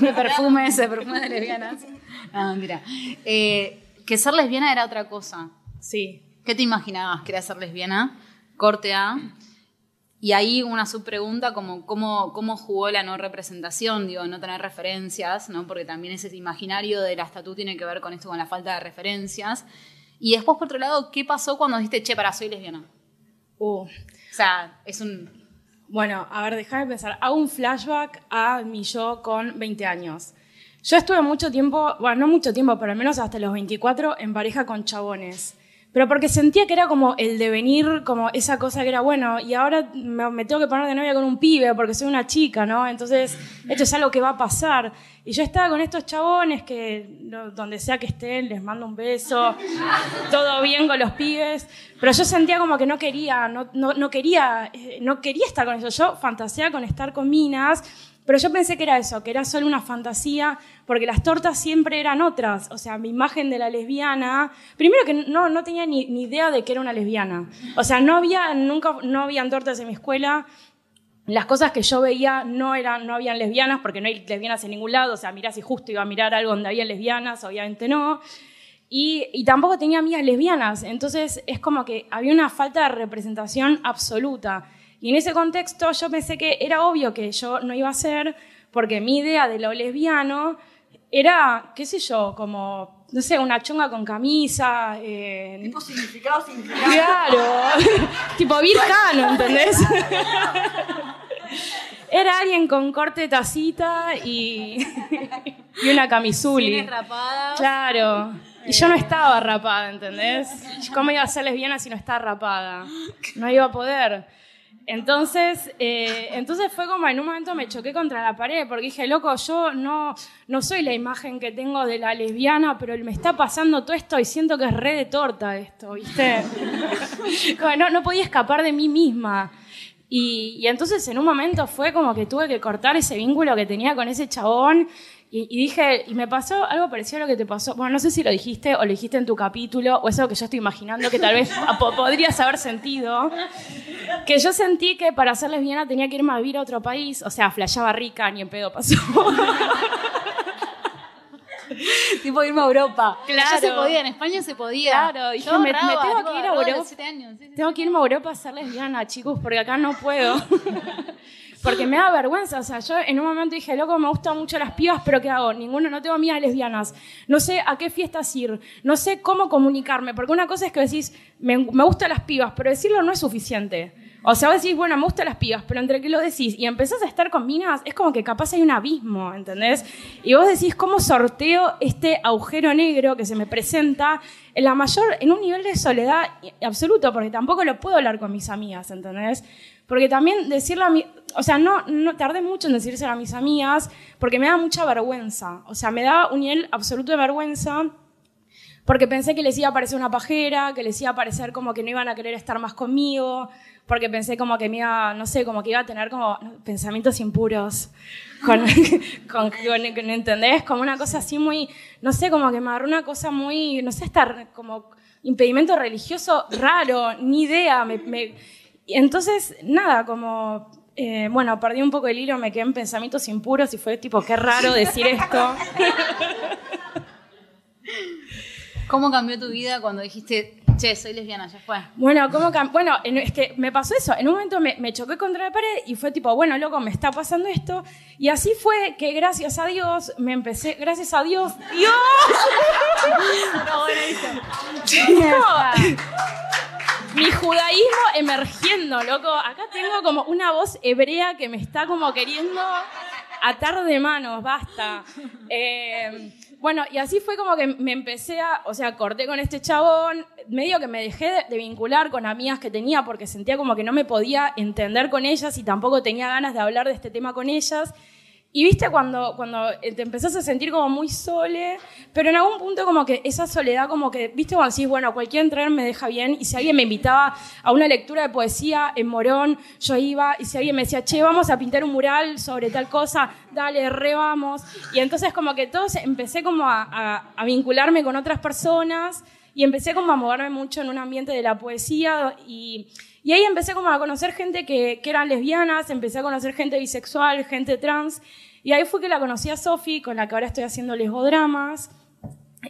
Speaker 2: de perfumes, de perfumes de lesbianas. No, mentira. Eh, que ser lesbiana era otra cosa.
Speaker 1: Sí.
Speaker 2: ¿Qué te imaginabas que era ser lesbiana? Corte A. Y ahí una subpregunta como cómo, cómo jugó la no representación, digo, no tener referencias, ¿no? porque también ese imaginario de la estatua tiene que ver con esto, con la falta de referencias. Y después, por otro lado, ¿qué pasó cuando dijiste, che, para, soy lesbiana?
Speaker 1: Uh.
Speaker 2: O sea, es un...
Speaker 1: Bueno, a ver, déjame pensar. Hago un flashback a mi yo con 20 años. Yo estuve mucho tiempo, bueno, no mucho tiempo, pero al menos hasta los 24, en pareja con chabones pero porque sentía que era como el devenir, como esa cosa que era, bueno, y ahora me, tengo que poner de novia con un pibe porque soy una chica, ¿no? Entonces, esto es algo que va a pasar. Y yo estaba con estos chabones que, donde sea que estén, les mando un beso, todo bien con los pibes, pero yo sentía como que no quería, no, no, no quería, eh, no quería estar con ellos. Yo fantaseaba con estar con minas, pero yo pensé que era eso, que era solo una fantasía, porque las tortas siempre eran otras. O sea, mi imagen de la lesbiana, primero que no, no tenía ni, idea de que era una lesbiana. O sea, no había, nunca, no habían tortas en mi escuela. Las cosas que yo veía no eran, no habían lesbianas, porque no hay lesbianas en ningún lado. O sea, mirá si justo iba a mirar algo donde había lesbianas, obviamente no. Y, y, tampoco tenía amigas lesbianas. Entonces es como que había una falta de representación absoluta. Y en ese contexto yo pensé que era obvio que yo no iba a ser, porque mi idea de lo lesbiano era, qué sé yo, como, no sé, una chonga con camisa.
Speaker 7: Eh, tipo significado, [laughs] significado.
Speaker 1: Claro, [laughs] tipo vircano, ¿entendés? [laughs] Era alguien con corte de tacita y, y una camisuli.
Speaker 2: rapada.
Speaker 1: Claro. Y yo no estaba rapada, ¿entendés? ¿Cómo iba a ser lesbiana si no estaba rapada? No iba a poder. Entonces, eh, entonces fue como en un momento me choqué contra la pared porque dije, loco, yo no, no soy la imagen que tengo de la lesbiana, pero me está pasando todo esto y siento que es re de torta esto, ¿viste? [laughs] no, no podía escapar de mí misma. Y, y, entonces en un momento fue como que tuve que cortar ese vínculo que tenía con ese chabón y, dije, y me pasó algo parecido a lo que te pasó. Bueno, no sé si lo dijiste o lo dijiste en tu capítulo, o es algo que yo estoy imaginando que tal vez [laughs] podrías haber sentido. Que yo sentí que para ser lesbiana tenía que irme a vivir a otro país. O sea, flasheaba rica, ni en pedo pasó. [laughs]
Speaker 2: tipo irme a Europa.
Speaker 1: Claro.
Speaker 2: Ya se podía, en España se podía.
Speaker 1: Claro, dije, me, tengo que ir a Europa. tengo que irme a Europa a ser lesbiana, chicos, porque acá no puedo. [laughs] Porque me da vergüenza, o sea, yo en un momento dije, loco, me gustan mucho las pibas, pero ¿qué hago? Ninguno, no tengo amigas lesbianas, no sé a qué fiestas ir, no sé cómo comunicarme, porque una cosa es que decís, me, me gustan las pibas, pero decirlo no es suficiente. O sea, vos decís, bueno, me gustan las pibas, pero entre que lo decís y empezás a estar con minas, es como que capaz hay un abismo, ¿entendés? Y vos decís, ¿cómo sorteo este agujero negro que se me presenta en la mayor, en un nivel de soledad absoluto, porque tampoco lo puedo hablar con mis amigas, ¿entendés? Porque también decirlo a mi, o sea, no, no tardé mucho en decírselo a mis amigas, porque me da mucha vergüenza. O sea, me da un nivel absoluto de vergüenza porque pensé que les iba a parecer una pajera, que les iba a parecer como que no iban a querer estar más conmigo, porque pensé como que me iba, no sé, como que iba a tener como pensamientos impuros, con, [laughs] con, con, ¿entendés? Como una cosa así muy, no sé, como que me agarró una cosa muy, no sé, estar como impedimento religioso raro, ni idea, me, entonces, nada, como, eh, bueno, perdí un poco el hilo, me quedé en pensamientos impuros y fue tipo, qué raro decir esto. [laughs]
Speaker 2: ¿Cómo cambió tu vida cuando dijiste, che, soy lesbiana, ya fue?
Speaker 1: Bueno, ¿cómo bueno, es que me pasó eso. En un momento me, me, choqué contra la pared y fue tipo, bueno, loco, me está pasando esto. Y así fue que gracias a Dios me empecé, gracias a Dios, ¡Dios! [laughs] [laughs] mi judaísmo emergiendo, loco. Acá tengo como una voz hebrea que me está como queriendo atar de manos, basta. Eh, bueno, y así fue como que me empecé a, o sea, corté con este chabón, medio que me dejé de, vincular con amigas que tenía porque sentía como que no me podía entender con ellas y tampoco tenía ganas de hablar de este tema con ellas. Y viste cuando, cuando te empezás a sentir como muy sole, pero en algún punto como que esa soledad como que, viste cuando decís, bueno, cualquier entrar me deja bien, y si alguien me invitaba a una lectura de poesía en Morón, yo iba, y si alguien me decía, che, vamos a pintar un mural sobre tal cosa, dale, re vamos. Y entonces como que todos empecé como a, a vincularme con otras personas, y empecé como a moverme mucho en un ambiente de la poesía, y y ahí empecé como a conocer gente que, que eran lesbianas, empecé a conocer gente bisexual, gente trans. Y ahí fue que la conocí a Sofi, con la que ahora estoy haciendo lesbodramas.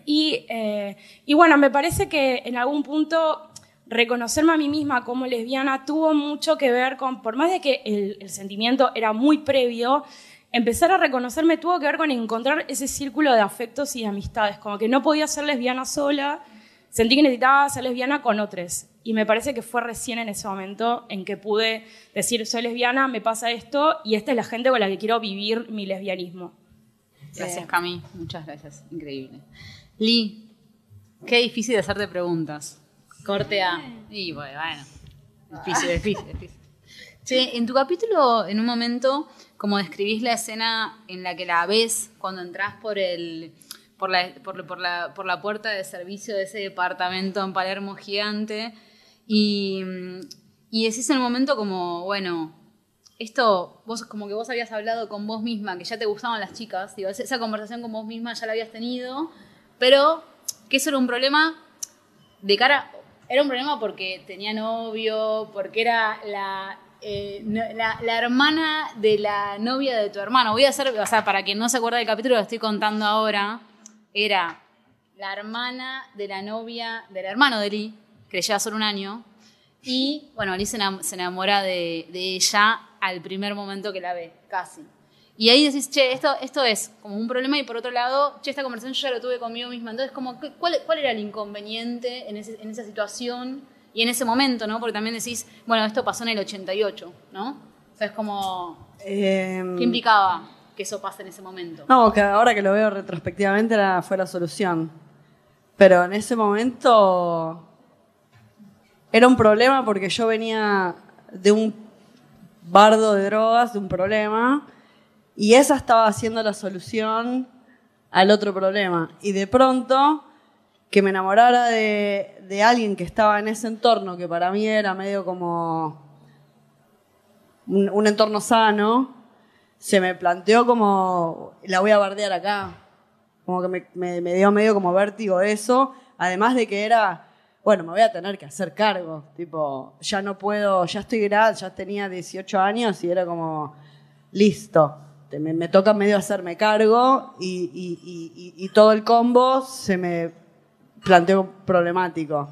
Speaker 1: Y, eh, y bueno, me parece que en algún punto reconocerme a mí misma como lesbiana tuvo mucho que ver con, por más de que el, el, sentimiento era muy previo, empezar a reconocerme tuvo que ver con encontrar ese círculo de afectos y de amistades, como que no podía ser lesbiana sola, sentí que necesitaba ser lesbiana con otros. Y me parece que fue recién en ese momento en que pude decir, soy lesbiana, me pasa esto, y esta es la gente con la que quiero vivir mi lesbianismo.
Speaker 2: Gracias, Cami. Muchas gracias. Increíble. Lee, qué difícil de hacerte preguntas. Corte A. Y bueno, bueno. Difícil, difícil, difícil. Che, en tu capítulo, en un momento, como describís la escena en la que la ves cuando entras por el por la, por, por, la, por la puerta de servicio de ese departamento en Palermo gigante y, y decís en el momento como, bueno, esto, vos como que vos habías hablado con vos misma, que ya te gustaban las chicas, digo, esa conversación con vos misma ya la habías tenido, pero que eso era un problema de cara, era un problema porque tenía novio, porque era la, eh, la, hermana de la novia de tu hermano. Voy a hacer, o sea, para quien no se acuerda del capítulo, lo estoy contando ahora, era la hermana de la novia del hermano de Lee, que le lleva solo un año, y bueno, Lee se enamora de, de ella al primer momento que la ve, casi. Y ahí decís, che, esto, esto es como un problema y por otro lado, che, esta conversación yo ya lo tuve conmigo misma. Entonces, como, ¿cuál, cuál era el inconveniente en, ese, en, esa situación y en ese momento, no? Porque también decís, bueno, esto pasó en el 88, ¿no? O sea, es como, eh, ¿qué implicaba que eso pase en ese momento?
Speaker 7: No, que ahora que lo veo retrospectivamente fue la solución. Pero en ese momento era un problema porque yo venía de un bardo de drogas, de un problema, y esa estaba haciendo la solución al otro problema. Y de pronto, que me enamorara de, alguien que estaba en ese entorno, que para mí era medio como un, entorno sano, se me planteó como, la voy a bardear acá. Como que me, me, dio medio como vértigo eso, además de que era, bueno, me voy a tener que hacer cargo. Tipo, ya no puedo, ya estoy grande, ya tenía 18 años y era como, listo me, me, toca medio hacerme cargo y, y, y, y, todo el combo se me planteó problemático.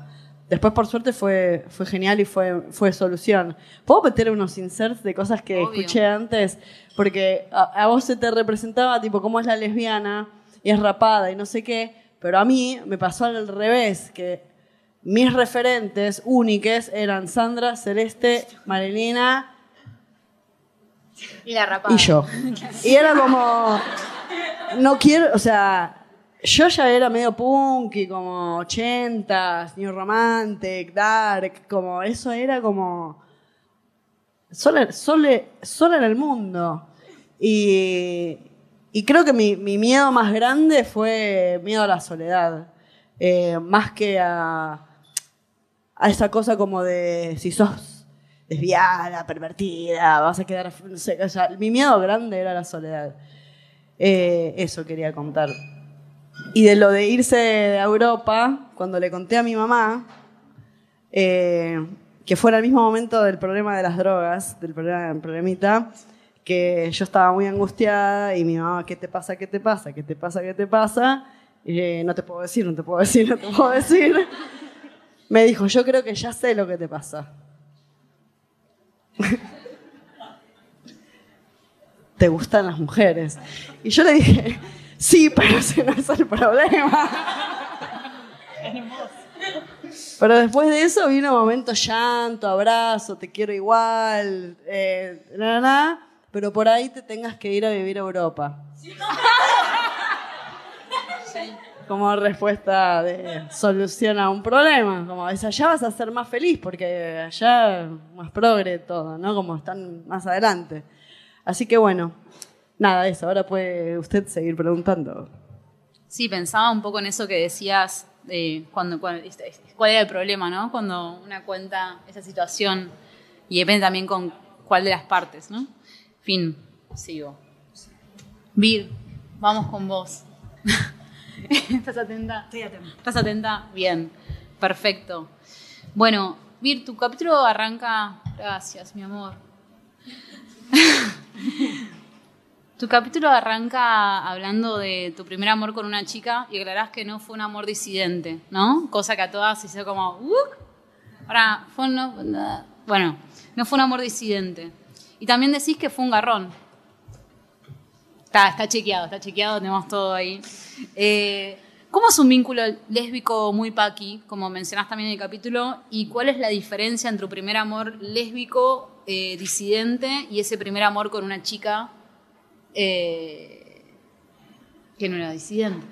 Speaker 7: Después, por suerte, fue, fue genial y fue, fue solución. ¿Puedo meter unos inserts de cosas que Obvio. escuché antes? Porque a, a, vos se te representaba, tipo, cómo es la lesbiana y es rapada y no sé qué, pero a mí me pasó al revés, que mis referentes únicas eran Sandra, Celeste, Marilina
Speaker 2: y la rapada.
Speaker 7: Y yo. [laughs] Y era como, no quiero, o sea, yo ya era medio punky, como 80s, New Romantic, Dark, como eso era como sola, sola, sola en el mundo. Y, y creo que mi, mi, miedo más grande fue miedo a la soledad, eh, más que a, a esa cosa como de si sos desviada, pervertida, vas a quedar, o sea, mi miedo grande era la soledad. Eh, eso quería contar. Y de lo de irse a Europa, cuando le conté a mi mamá, eh, que fue en el mismo momento del problema de las drogas, del problema, problemita, que yo estaba muy angustiada y mi mamá, ¿qué te pasa? ¿Qué te pasa? ¿Qué te pasa? ¿Qué te pasa? Y, eh, no te puedo decir, no te puedo decir, no te puedo decir. Me dijo, yo creo que ya sé lo que te pasa. [laughs] ¿Te gustan las mujeres? Y yo le dije, sí, pero ese no es el problema. Pero después de eso vino momento llanto, abrazo, te quiero igual, eh, na, pero por ahí te tengas que ir a vivir a Europa. Como respuesta de solución a un problema. Como es allá vas a ser más feliz porque allá más progre todo, ¿no? Como están más adelante. Así que bueno, nada, eso. Ahora puede usted seguir preguntando.
Speaker 2: Sí, pensaba un poco en eso que decías, eh, cuando, cuando, cuál era el problema, ¿no? Cuando una cuenta esa situación y depende también con cuál de las partes, ¿no? Fin, sigo. Vir, vamos con vos. [laughs] ¿Estás atenta?
Speaker 6: Estoy atenta.
Speaker 2: ¿Estás atenta? Bien, perfecto. Bueno, Vir, tu capítulo arranca. Gracias, mi amor. [laughs] tu capítulo arranca hablando de tu primer amor con una chica y aclarás que no fue un amor disidente, ¿no? Cosa que a todas hizo como. Ahora, fue bueno, no fue un amor disidente. Y también decís que fue un garrón. Está, está chequeado, está chequeado, tenemos todo ahí. Eh, ¿Cómo es un vínculo lésbico muy paqui, como mencionás también en el capítulo? ¿Y cuál es la diferencia entre tu primer amor lésbico eh, disidente y ese primer amor con una chica eh, que no era disidente?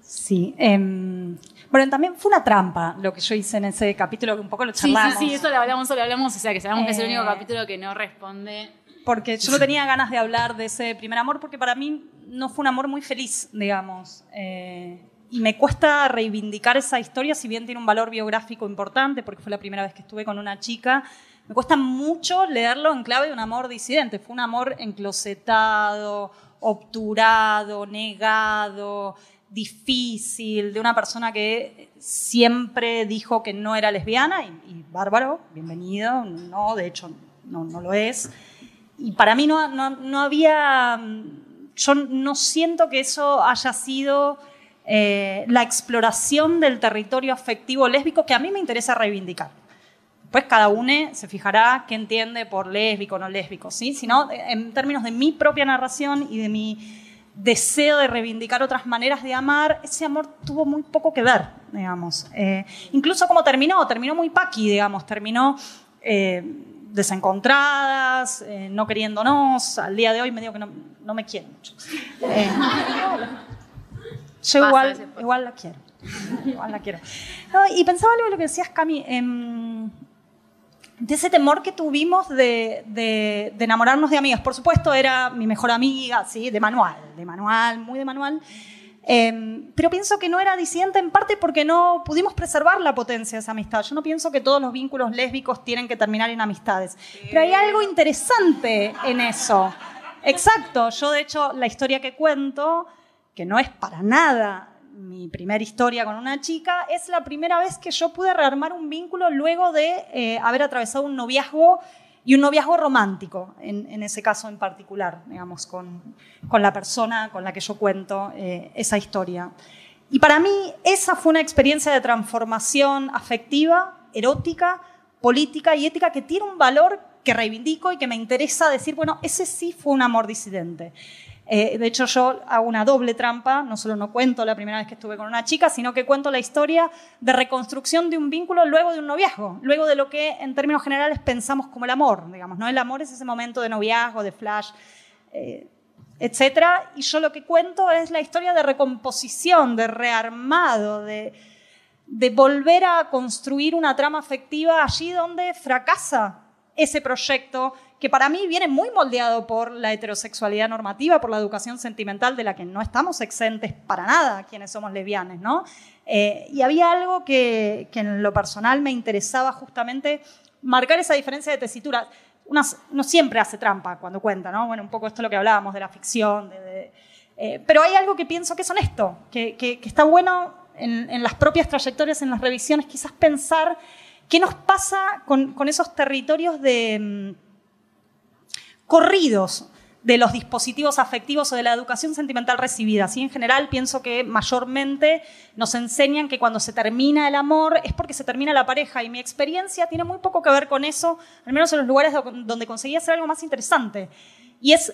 Speaker 6: Sí. Em, bueno, también fue una trampa lo que yo hice en ese capítulo, que un poco lo charlamos.
Speaker 2: Sí, sí, sí, eso lo hablamos, eso lo hablamos, o sea, que sabemos que es el único eh, capítulo que no responde.
Speaker 6: Porque yo no tenía ganas de hablar de ese primer amor, porque para mí no fue un amor muy feliz, digamos. Eh, y me cuesta reivindicar esa historia, si bien tiene un valor biográfico importante, porque fue la primera vez que estuve con una chica. Me cuesta mucho leerlo en clave de un amor disidente. Fue un amor enclosetado, obturado, negado, difícil, de una persona que siempre dijo que no era lesbiana, y, bárbaro, bienvenido, no, de hecho no, no lo es. Y para mí no, no, había yo no siento que eso haya sido eh, la exploración del territorio afectivo lésbico que a mí me interesa reivindicar. Pues cada uno se fijará qué entiende por lésbico o no lésbico, ¿sí? Sino en términos de mi propia narración y de mi deseo de reivindicar otras maneras de amar, ese amor tuvo muy poco que ver, digamos. Eh, incluso como terminó, terminó muy paqui, digamos, terminó eh, desencontradas, no queriéndonos. Al día de hoy me digo que no, no me quiere mucho. Eh, yo igual, igual la quiero. igual la quiero. y pensaba algo de lo que decías, Cami, em, de ese temor que tuvimos de, enamorarnos de amigas. Por supuesto, era mi mejor amiga, sí, de manual, de manual, muy de manual. Em, pero pienso que no era disidente en parte porque no pudimos preservar la potencia de esa amistad. Yo no pienso que todos los vínculos lésbicos tienen que terminar en amistades. Pero hay algo interesante en eso. Exacto, yo de hecho la historia que cuento, que no es para nada mi primera historia con una chica, es la primera vez que yo pude rearmar un vínculo luego de eh, haber atravesado un noviazgo y un noviazgo romántico, en, ese caso en particular, digamos, con, la persona con la que yo cuento eh, esa historia. Y para mí esa fue una experiencia de transformación afectiva, erótica, política y ética que tiene un valor que reivindico y que me interesa decir, bueno, ese sí fue un amor disidente. Eh, de hecho, yo hago una doble trampa, no solo no cuento la primera vez que estuve con una chica, sino que cuento la historia de reconstrucción de un vínculo luego de un noviazgo, luego de lo que en términos generales pensamos como el amor, digamos, ¿no? El amor es ese momento de noviazgo, de flash, eh, etcétera, y yo lo que cuento es la historia de recomposición, de rearmado, de, de volver a construir una trama afectiva allí donde fracasa ese proyecto que para mí viene muy moldeado por la heterosexualidad normativa, por la educación sentimental de la que no estamos exentes para nada quienes somos lesbianes, ¿no? Eh, y había algo que, en lo personal me interesaba justamente marcar esa diferencia de tesitura. Uno, siempre hace trampa cuando cuenta, ¿no? Bueno, un poco esto es lo que hablábamos de la ficción, eh, pero hay algo que pienso que es honesto, que, está bueno en, en las propias trayectorias, en las revisiones, quizás pensar ¿Qué nos pasa con, esos territorios de mm, corridos de los dispositivos afectivos o de la educación sentimental recibida? ¿sí? En general pienso que mayormente nos enseñan que cuando se termina el amor es porque se termina la pareja y mi experiencia tiene muy poco que ver con eso, al menos en los lugares donde conseguí hacer algo más interesante. Y es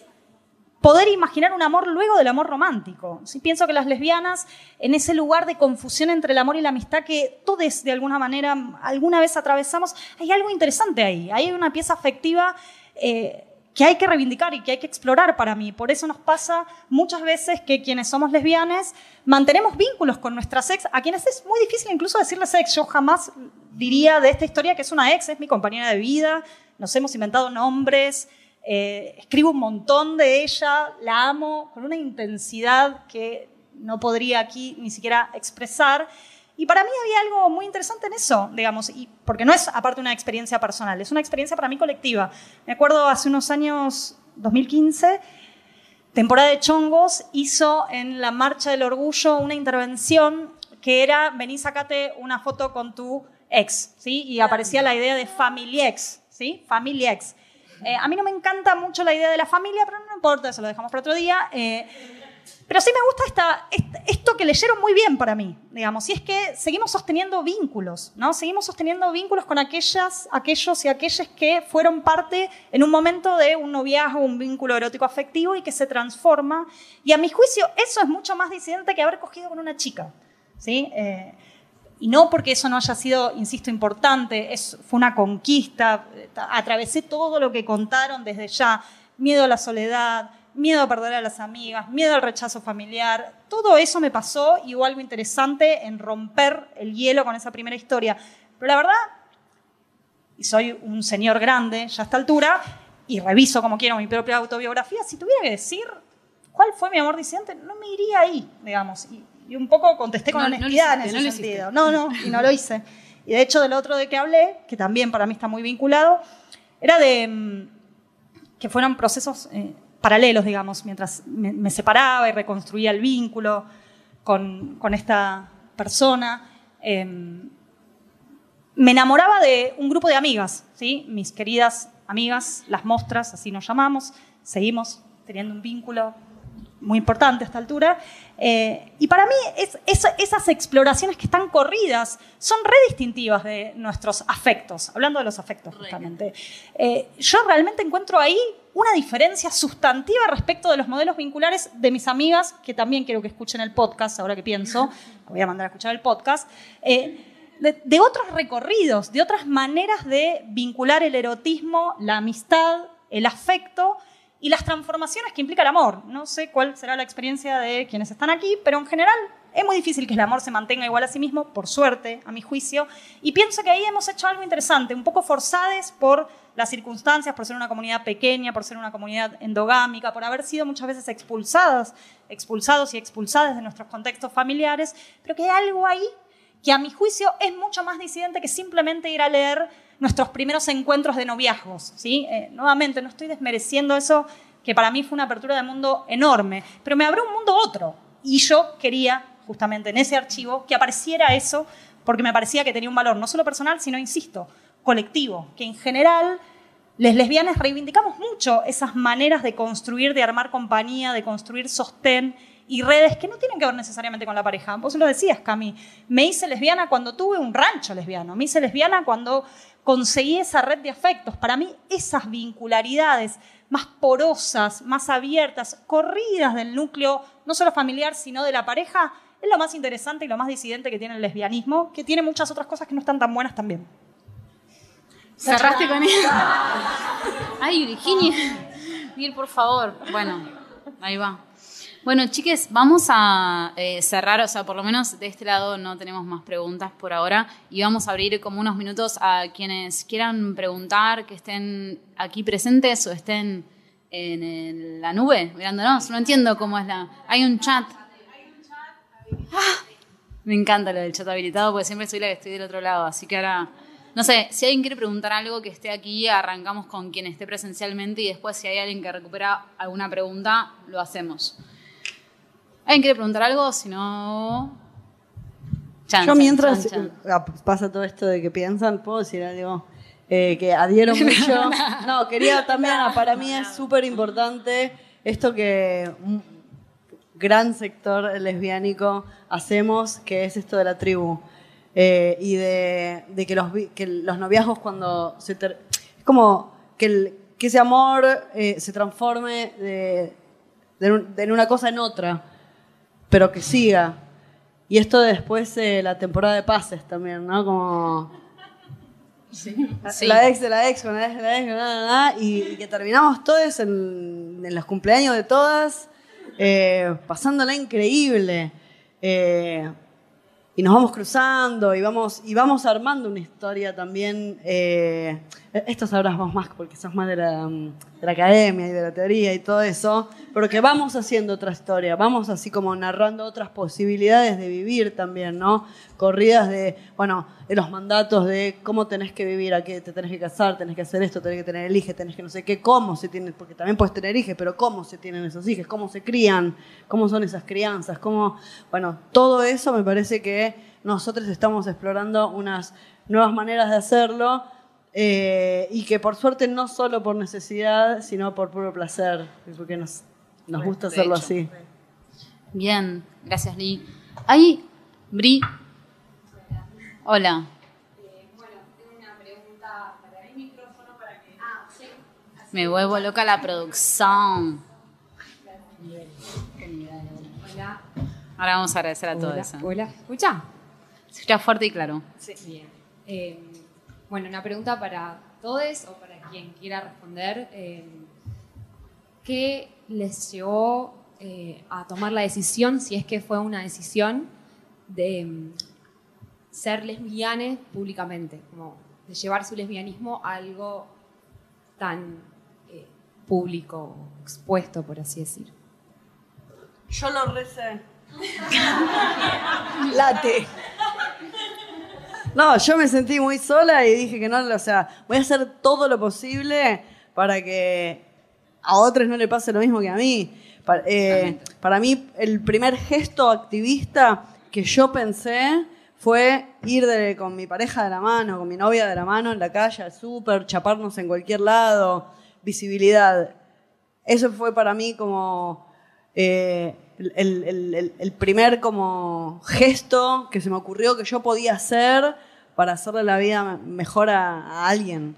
Speaker 6: poder imaginar un amor luego del amor romántico. ¿sí? Pienso que las lesbianas, en ese lugar de confusión entre el amor y la amistad que todos de alguna manera alguna vez atravesamos, hay algo interesante ahí. Hay una pieza afectiva eh, que hay que reivindicar y que hay que explorar para mí. Por eso nos pasa muchas veces que quienes somos lesbianas mantenemos vínculos con nuestras ex, a quienes es muy difícil incluso decirles ex. Yo jamás diría de esta historia que es una ex, es mi compañera de vida, nos hemos inventado nombres. Eh, escribo un montón de ella, la amo con una intensidad que no podría aquí ni siquiera expresar. Y para mí había algo muy interesante en eso, digamos, y porque no es aparte una experiencia personal, es una experiencia para mí colectiva. Me acuerdo hace unos años, 2015, temporada de Chongos, hizo en la Marcha del Orgullo una intervención que era, vení, sacate una foto con tu ex, ¿sí? Y aparecía la idea de family ex, ¿sí? Family ex. Eh, a mí no me encanta mucho la idea de la familia, pero no importa, eso lo dejamos para otro día. Eh, pero sí me gusta esto que leyeron muy bien para mí, digamos, y es que seguimos sosteniendo vínculos, ¿no? Seguimos sosteniendo vínculos con aquellas, aquellos y aquellas que fueron parte en un momento de un noviazgo, un vínculo erótico afectivo y que se transforma. Y a mi juicio eso es mucho más disidente que haber cogido con una chica, ¿sí? Eh, y no porque eso no haya sido, insisto, importante, es, fue una conquista, atravesé todo lo que contaron desde ya, miedo a la soledad, miedo a perder a las amigas, miedo al rechazo familiar, todo eso me pasó y hubo algo interesante en romper el hielo con esa primera historia. Pero la verdad, y soy un señor grande ya a esta altura, y reviso como quiero mi propia autobiografía, si tuviera que decir cuál fue mi amor disidente, no me iría ahí, digamos. Y, un poco contesté con honestidad en ese sentido. No, no, y no lo hice. Y de hecho, del otro de que hablé, que también para mí está muy vinculado, era de mm, que fueron procesos eh, paralelos, digamos, mientras me, separaba y reconstruía el vínculo con, esta persona. Em, me enamoraba de un grupo de amigas, ¿sí? mis queridas amigas, las mostras, así nos llamamos, seguimos teniendo un vínculo muy importante a esta altura. Eh, y para mí esas exploraciones que están corridas son redistintivas de nuestros afectos, hablando de los afectos justamente. Eh, yo realmente encuentro ahí una diferencia sustantiva respecto de los modelos vinculares de mis amigas, que también quiero que escuchen el podcast, ahora que pienso, [laughs] voy a mandar a escuchar el podcast, eh, de, otros recorridos, de otras maneras de vincular el erotismo, la amistad, el afecto y las transformaciones que implica el amor. No sé cuál será la experiencia de quienes están aquí, pero en general es muy difícil que el amor se mantenga igual a sí mismo, por suerte, a mi juicio, y pienso que ahí hemos hecho algo interesante, un poco forzadas por las circunstancias, por ser una comunidad pequeña, por ser una comunidad endogámica, por haber sido muchas veces expulsadas, expulsados y expulsadas de nuestros contextos familiares, pero que hay algo ahí que a mi juicio es mucho más disidente que simplemente ir a leer nuestros primeros encuentros de noviazgos. ¿sí? Eh, nuevamente, no estoy desmereciendo eso, que para mí fue una apertura de mundo enorme, pero me abrió un mundo otro. Y yo quería, justamente en ese archivo, que apareciera eso, porque me parecía que tenía un valor no solo personal, sino, insisto, colectivo, que en general les lesbianas reivindicamos mucho esas maneras de construir, de armar compañía, de construir sostén y redes que no tienen que ver necesariamente con la pareja. Vos lo decías, Cami. Me hice lesbiana cuando tuve un rancho lesbiano. Me hice lesbiana cuando conseguí esa red de afectos. Para mí, esas vincularidades más porosas, más abiertas, corridas del núcleo, no solo familiar, sino de la pareja, es lo más interesante y lo más disidente que tiene el lesbianismo, que tiene muchas otras cosas que no están tan buenas también.
Speaker 2: Cerraste con eso. [laughs] Ay, Virginia. Mir, por favor. Bueno, ahí va. Bueno, chiques, vamos a eh, cerrar, o sea, por lo menos de este lado no tenemos más preguntas por ahora y vamos a abrir como unos minutos a quienes quieran preguntar, que estén aquí presentes o estén en la nube mirándonos. No entiendo cómo es la... Hay un chat. Ah, me encanta lo del chat habilitado porque siempre soy la que estoy del otro lado, así que ahora no sé, si alguien quiere preguntar algo que esté aquí, arrancamos con quien esté presencialmente y después si hay alguien que recupera alguna pregunta, lo hacemos. ¿Alguien quiere preguntar algo? Si no...
Speaker 7: Yo mientras ah, pasa todo esto de que piensan, puedo decir algo eh, que adhiero [laughs] mucho. No, quería también, para mí es súper importante esto que un gran sector lesbiánico hacemos, que es esto de la tribu. Eh, y de, que, los, que, los, noviazgos cuando se... es como que, que ese amor eh, se transforme de, de, una cosa en otra, pero que siga. Y esto después de la temporada de pases también, ¿no? Como... La ex de la ex, con la ex de la ex, y, que terminamos todos en, en, los cumpleaños de todas, eh, pasándola increíble. Eh, y nos vamos cruzando y vamos, y vamos armando una historia también. Eh, esto sabrás vos más porque sos más de la, de la, academia y de la teoría y todo eso, pero que vamos haciendo otra historia, vamos así como narrando otras posibilidades de vivir también, ¿no? Corridas de, bueno, de los mandatos de cómo tenés que vivir, a qué te tenés que casar, tenés que hacer esto, tenés que tener el hijo, tenés que no sé qué, cómo se tiene, porque también puedes tener hijos, pero cómo se tienen esos hijos, cómo se crían, cómo son esas crianzas, cómo, bueno, todo eso me parece que nosotros estamos explorando unas nuevas maneras de hacerlo. Eh, y que por suerte no solo por necesidad, sino por puro placer, porque nos, nos gusta hacerlo así.
Speaker 2: Bien, gracias Lee. Ahí, Bri. Hola. Me vuelvo loca la producción. Ahora vamos a agradecer a todos. eso.
Speaker 8: Hola, ¿escucha?
Speaker 2: Se escucha fuerte y claro.
Speaker 8: Bien. Eh, bueno, una pregunta para todos o para quien quiera responder. eh, ¿Qué les llevó eh, a tomar la decisión, si es que fue una decisión, de mm, ser lesbianes públicamente? Como de llevar su lesbianismo a algo tan eh, público, expuesto, por así decir.
Speaker 7: Yo lo recé. [laughs]
Speaker 5: Late.
Speaker 7: No, yo me sentí muy sola y dije que no, o sea, voy a hacer todo lo posible para que a otros no le pase lo mismo que a mí. Eh, Para, mí, el primer gesto activista que yo pensé fue ir de- con mi pareja de la mano, con mi novia de la mano en la calle, al súper, chaparnos en cualquier lado, visibilidad. Eso fue para mí como eh, el, primer como gesto que se me ocurrió que yo podía hacer para hacerle la vida mejor a, alguien.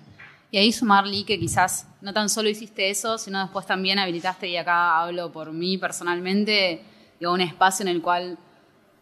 Speaker 2: Y ahí sumar, Lee, que quizás no tan solo hiciste eso, sino después también habilitaste, y acá hablo por mí personalmente, digo, un espacio en el cual,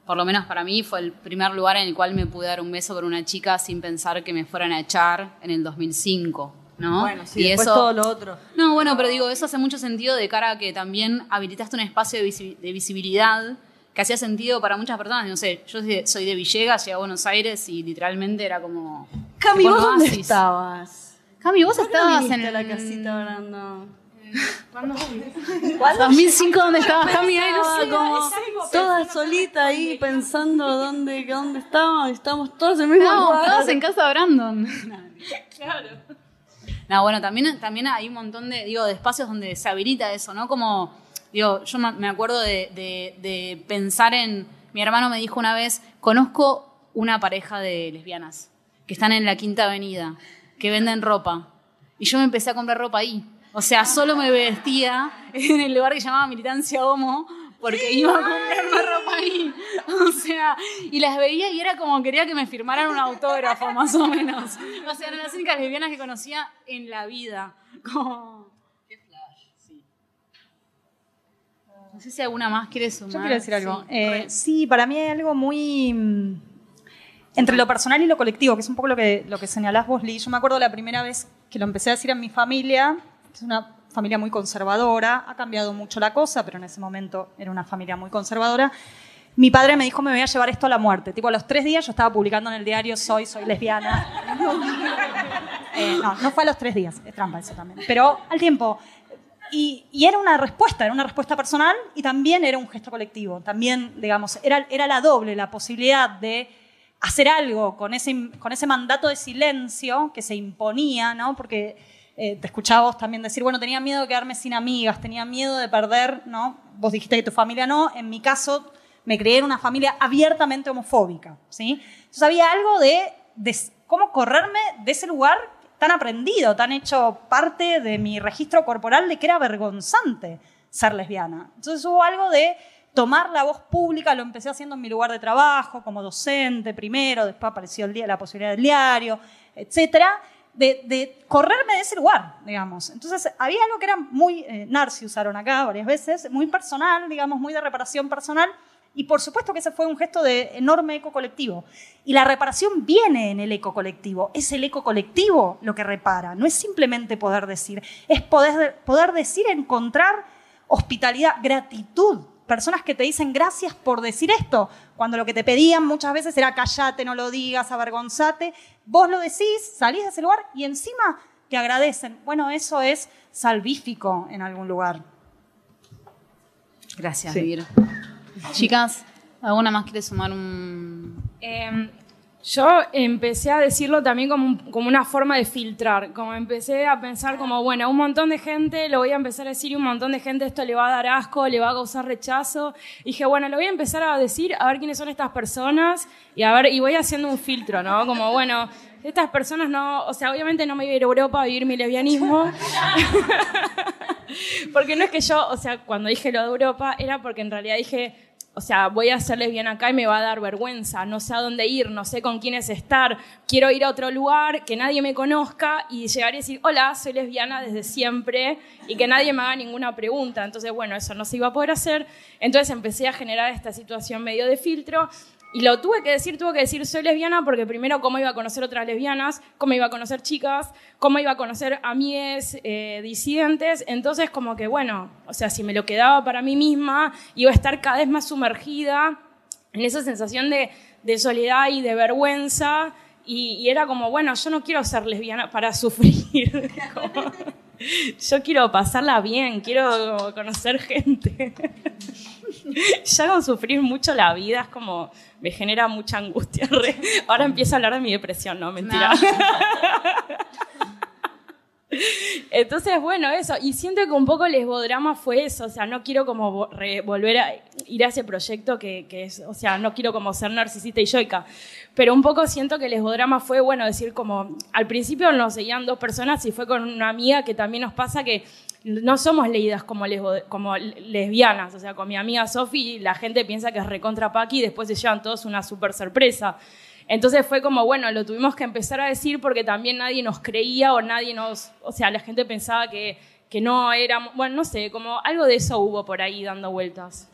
Speaker 2: por lo menos para mí, fue el primer lugar en el cual me pude dar un beso con una chica sin pensar que me fueran a echar en el 2005, ¿no?
Speaker 7: Bueno, sí,
Speaker 2: y
Speaker 7: después
Speaker 2: eso,
Speaker 7: todo lo otro.
Speaker 2: No, bueno, pero digo, eso hace mucho sentido de cara a que también habilitaste un espacio de, visi- de visibilidad que hacía sentido para muchas personas. No sé, yo soy de- soy de Villegas, llegué a Buenos Aires y literalmente era como...
Speaker 7: Cami, ¿vos dónde estabas?
Speaker 2: Cami, vos
Speaker 7: ¿Por qué no
Speaker 2: estabas en
Speaker 7: la casita hablando?
Speaker 2: 2005, ¿dónde estabas, Cami? Ay, no sé
Speaker 7: como toda solita ahí pensando dónde, dónde estábamos. Estamos todos en el mismo
Speaker 2: No,
Speaker 7: lugar.
Speaker 2: estabas en casa de Brandon. claro. No, bueno, también, también hay un montón de, digo, de espacios donde se habilita eso, ¿no? Como, digo, yo me acuerdo de, de- pensar en, mi hermano me dijo una vez, conozco una pareja de lesbianas que están en la Quinta Avenida, que venden ropa. Y yo me empecé a comprar ropa ahí. O sea, solo me vestía en el lugar que llamaba Militancia Homo, porque iba a comprarme ropa ahí. [laughs] O sea, y las veía y era como quería que me firmaran un autógrafo, más o menos. O sea, eran las únicas lesbianas que conocía en la vida. Como... Qué flash, sí. No sé si alguna más quiere sumar.
Speaker 6: Yo quiero decir algo.
Speaker 2: Sí.
Speaker 6: Eh, sí, para mí hay algo muy. mm, entre lo personal y lo colectivo, que es un poco lo que, lo que señalás vos, Lee. Yo me acuerdo la primera vez que lo empecé a decir en mi familia, que es una familia muy conservadora, ha cambiado mucho la cosa, pero en ese momento era una familia muy conservadora. Mi padre me dijo, me voy a llevar esto a la muerte. Tipo, a los tres días yo estaba publicando en el diario, soy, soy lesbiana. [laughs] Eh, no, no fue a los tres días, es trampa eso también. Pero al tiempo, y, y era una respuesta, era una respuesta personal y también era un gesto colectivo. También, digamos, era, era la doble, la posibilidad de hacer algo con ese, con ese mandato de silencio que se imponía, ¿no? Porque eh, te escuchaba vos también decir, bueno, tenía miedo de quedarme sin amigas, tenía miedo de perder, ¿no? Vos dijiste que tu familia no, en mi caso me creé en una familia abiertamente homofóbica, ¿sí? Entonces había algo de, de cómo correrme de ese lugar tan aprendido, tan hecho parte de mi registro corporal de que era vergonzante ser lesbiana. Entonces hubo algo de tomar la voz pública, lo empecé haciendo en mi lugar de trabajo, como docente primero, después apareció el día, la posibilidad del diario, etcétera, de, correrme de ese lugar, digamos. Entonces había algo que era muy, eh, Narci usaron acá varias veces, muy personal, digamos, muy de reparación personal, y por supuesto que ese fue un gesto de enorme eco colectivo. Y la reparación viene en el eco colectivo. Es el eco colectivo lo que repara. No es simplemente poder decir. Es poder, poder decir, encontrar hospitalidad, gratitud. Personas que te dicen gracias por decir esto. Cuando lo que te pedían muchas veces era callate, no lo digas, avergonzate. Vos lo decís, salís de ese lugar y encima te agradecen. Bueno, eso es salvífico en algún lugar.
Speaker 2: Gracias,
Speaker 5: Sí.
Speaker 2: Vir. Chicas, ¿alguna más quiere sumar un...?
Speaker 1: Eh, Yo empecé a decirlo también como, como, una forma de filtrar, como empecé a pensar como, bueno, un montón de gente lo voy a empezar a decir y un montón de gente esto le va a dar asco, le va a causar rechazo. Dije, bueno, lo voy a empezar a decir, a ver quiénes son estas personas y a ver, y voy haciendo un filtro, ¿no? Como, bueno, estas personas no, o sea, obviamente no me voy a ir a Europa a vivir mi lesbianismo. [laughs] porque no es que yo, o sea, cuando dije lo de Europa, era porque en realidad dije, o sea, voy a ser lesbiana acá y me va a dar vergüenza, no sé a dónde ir, no sé con quiénes estar, quiero ir a otro lugar, que nadie me conozca y llegar y decir, hola, soy lesbiana desde siempre y que nadie me haga ninguna pregunta. Entonces, bueno, eso no se iba a poder hacer. Entonces empecé a generar esta situación medio de filtro y lo tuve que decir, tuve que decir soy lesbiana porque primero cómo iba a conocer otras lesbianas, cómo iba a conocer chicas, cómo iba a conocer amigues eh, disidentes. Entonces como que bueno, o sea, si me lo quedaba para mí misma, iba a estar cada vez más sumergida en esa sensación de, soledad y de vergüenza. Y, era como, bueno, yo no quiero ser lesbiana para [laughs] sufrir. yo quiero pasarla bien, quiero conocer gente. [laughs] [laughs] ya con sufrir mucho la vida es como, me genera mucha angustia. [laughs] Ahora empiezo a hablar de mi depresión, no, mentira. [laughs] Entonces, bueno, eso. Y siento que un poco el lesbodrama fue eso. O sea, no quiero como volver a ir a ese proyecto que, es, o sea, no quiero como ser narcisista y yoica. Pero un poco siento que el lesbodrama fue, bueno, decir como, al principio nos seguían dos personas y fue con una amiga que también nos pasa que no somos leídas como, lesbianas. O sea, con mi amiga Sofi la gente piensa que es recontra Paqui y después se llevan todos una súper sorpresa. Entonces fue como, bueno, lo tuvimos que empezar a decir porque también nadie nos creía o nadie nos, o sea, la gente pensaba que, que no éramos, bueno, no sé, como algo de eso hubo por ahí dando vueltas.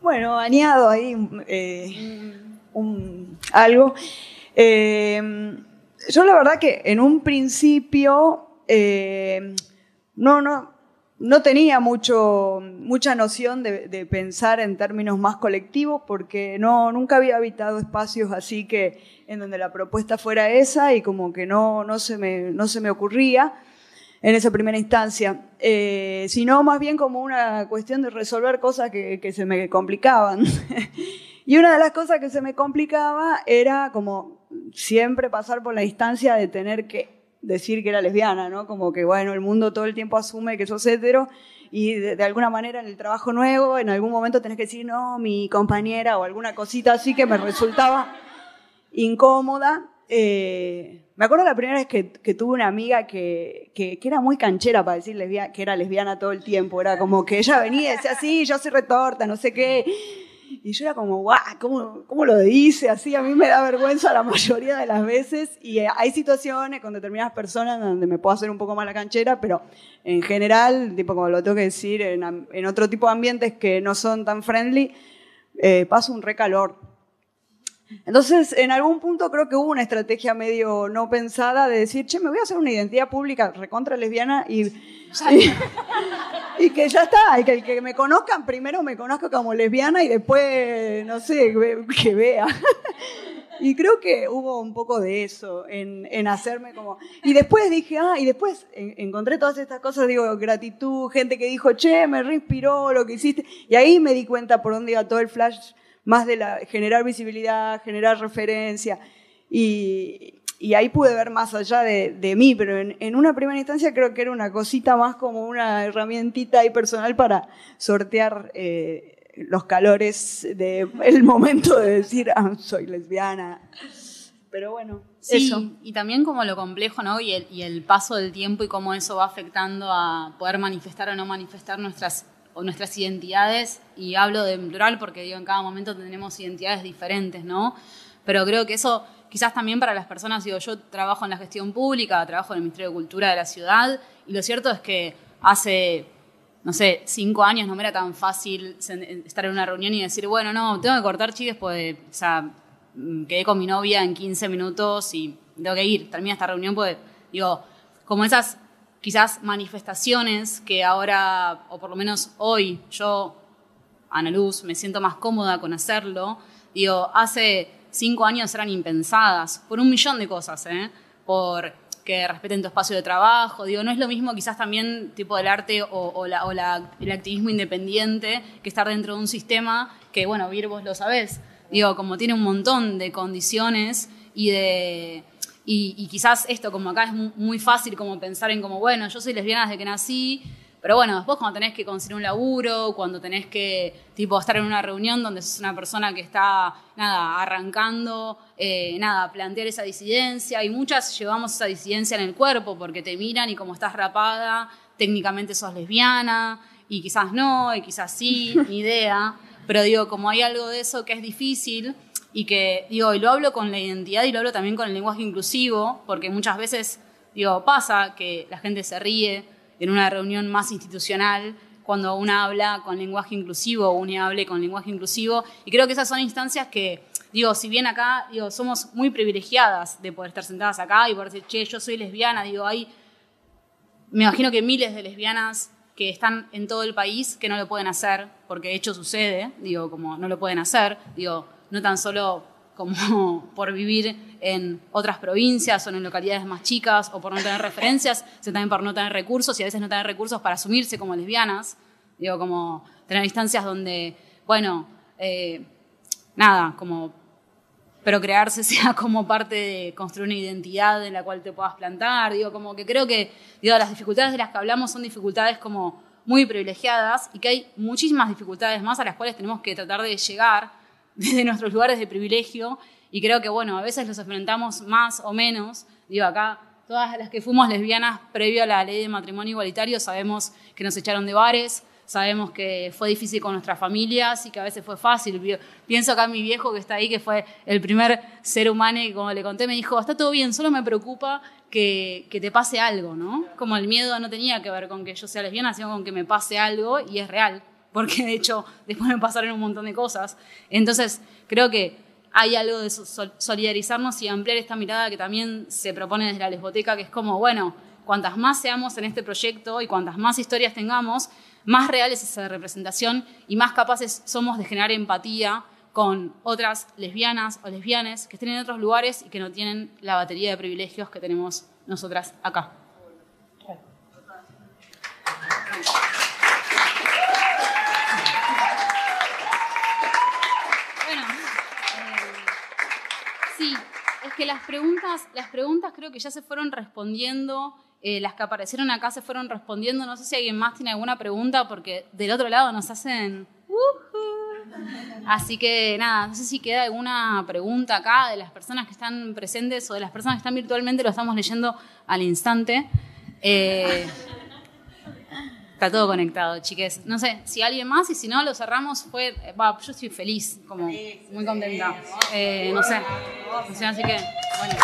Speaker 5: Bueno, añado ahí eh, un, algo. Eh, yo la verdad que en un principio eh, no, no, no tenía mucho, mucha noción de, pensar en términos más colectivos porque no, nunca había habitado espacios así que en donde la propuesta fuera esa y como que no, no, se, me, no se me ocurría en esa primera instancia, eh, sino más bien como una cuestión de resolver cosas que, que se me complicaban. [laughs] y una de las cosas que se me complicaba era como siempre pasar por la instancia de tener que decir que era lesbiana, ¿no? Como que, bueno, el mundo todo el tiempo asume que sos hetero y de, alguna manera en el trabajo nuevo, en algún momento tenés que decir, no, mi compañera o alguna cosita así que me resultaba incómoda. Eh, me acuerdo la primera vez que, tuve una amiga que, que, era muy canchera para decir que era lesbiana todo el tiempo. Era como que ella venía y decía, sí, yo soy retorta, no sé qué. Y yo era como, guau, ¿cómo, ¿cómo, lo dice? Así a mí me da vergüenza la [laughs] mayoría de las veces. Y eh, hay situaciones con determinadas personas donde me puedo hacer un poco más la canchera, pero en general, tipo como lo tengo que decir, en, en otro tipo de ambientes que no son tan friendly, eh, paso un recalor. Entonces, en algún punto creo que hubo una estrategia medio no pensada de decir, che, me voy a hacer una identidad pública recontra lesbiana y, y, [laughs] [laughs] que ya está, y que el que me conozcan primero me conozca como lesbiana y después, no sé, que vea. [laughs] Y creo que hubo un poco de eso, en, en, hacerme como... Y después dije, ah, y después encontré todas estas cosas, digo, gratitud, gente que dijo, che, me reinspiró lo que hiciste. Y ahí me di cuenta por dónde iba todo el flash más de la, generar visibilidad, generar referencia. Y, ahí pude ver más allá de, mí, pero en, una primera instancia creo que era una cosita más como una herramientita ahí personal para sortear eh, los calores del momento de decir, ah, soy lesbiana. Pero bueno,
Speaker 2: sí,
Speaker 5: eso.
Speaker 2: Y también como lo complejo, ¿no? Y el, y el paso del tiempo y cómo eso va afectando a poder manifestar o no manifestar nuestras o nuestras identidades, y hablo de plural porque digo, en cada momento tenemos identidades diferentes, ¿no? Pero creo que eso quizás también para las personas, digo, yo trabajo en la gestión pública, trabajo en el Ministerio de Cultura de la ciudad, y lo cierto es que hace, no sé, cinco años no me era tan fácil estar en una reunión y decir, bueno, no, tengo que cortar chistes, pues, o sea, mm, quedé con mi novia en 15 minutos y tengo que ir, termina esta reunión, pues, digo, como esas quizás manifestaciones que ahora, o por lo menos hoy, yo, Ana Luz, me siento más cómoda con hacerlo. Digo, hace cinco años eran impensadas, por un millón de cosas, ¿eh? Por que respeten tu espacio de trabajo. Digo, no es lo mismo quizás también tipo del arte o, el activismo independiente que estar dentro de un sistema que, bueno, Vir, vos lo sabés. Digo, como tiene un montón de condiciones y de... Y, quizás esto, como acá es muy fácil como pensar en como, bueno, yo soy lesbiana desde que nací, pero bueno, después cuando tenés que conseguir un laburo, cuando tenés que tipo estar en una reunión donde sos una persona que está nada arrancando, eh, nada plantear esa disidencia y muchas llevamos esa disidencia en el cuerpo porque te miran y como estás rapada, técnicamente sos lesbiana y quizás no y quizás sí, [laughs] ni idea. Pero digo, como hay algo de eso que es difícil y que digo, y lo hablo con la identidad y lo hablo también con el lenguaje inclusivo, porque muchas veces digo pasa que la gente se ríe en una reunión más institucional cuando una habla con lenguaje inclusivo o una hable con lenguaje inclusivo. Y creo que esas son instancias que, digo, si bien acá, digo, somos muy privilegiadas de poder estar sentadas acá y poder decir, che, yo soy lesbiana, digo, hay, me imagino que miles de lesbianas que están en todo el país que no lo pueden hacer, porque de hecho sucede, digo, como no lo pueden hacer, digo, no tan solo como [laughs] por vivir en otras provincias o en localidades más chicas o por no tener referencias, sino también por no tener recursos y a veces no tener recursos para asumirse como lesbianas. Digo, como tener instancias donde, bueno, eh, nada, como procrearse [laughs] sea como parte de construir una identidad en la cual te puedas plantar. Digo, como que creo que digo, las dificultades de las que hablamos son dificultades como muy privilegiadas y que hay muchísimas dificultades más a las cuales tenemos que tratar de llegar desde nuestros lugares de privilegio y creo que, bueno, a veces los enfrentamos más o menos. Digo, acá todas las que fuimos lesbianas previo a la ley de matrimonio igualitario sabemos que nos echaron de bares, sabemos que fue difícil con nuestras familias y que a veces fue fácil. Pienso acá en mi viejo que está ahí, que fue el primer ser humano y como le conté me dijo, está todo bien, solo me preocupa que, que, te pase algo, ¿no? Como el miedo no tenía que ver con que yo sea lesbiana, sino con que me pase algo y es real porque de hecho después me pasaron un montón de cosas. Entonces, creo que hay algo de solidarizarnos y ampliar esta mirada que también se propone desde la lesboteca, que es como, bueno, cuantas más seamos en este proyecto y cuantas más historias tengamos, más real es esa representación y más capaces somos de generar empatía con otras lesbianas o lesbianes que estén en otros lugares y que no tienen la batería de privilegios que tenemos nosotras acá. Que las preguntas, las preguntas creo que ya se fueron respondiendo, eh, las que aparecieron acá se fueron respondiendo. No sé si alguien más tiene alguna pregunta, porque del otro lado nos hacen. Así que nada, no sé si queda alguna pregunta acá de las personas que están presentes o de las personas que están virtualmente, lo estamos leyendo al instante. Eh, Está todo conectado, chiques. No sé, si alguien más y si no, lo cerramos. Fue, yo estoy feliz, como muy contenta. Eh, no sé. así que, bueno.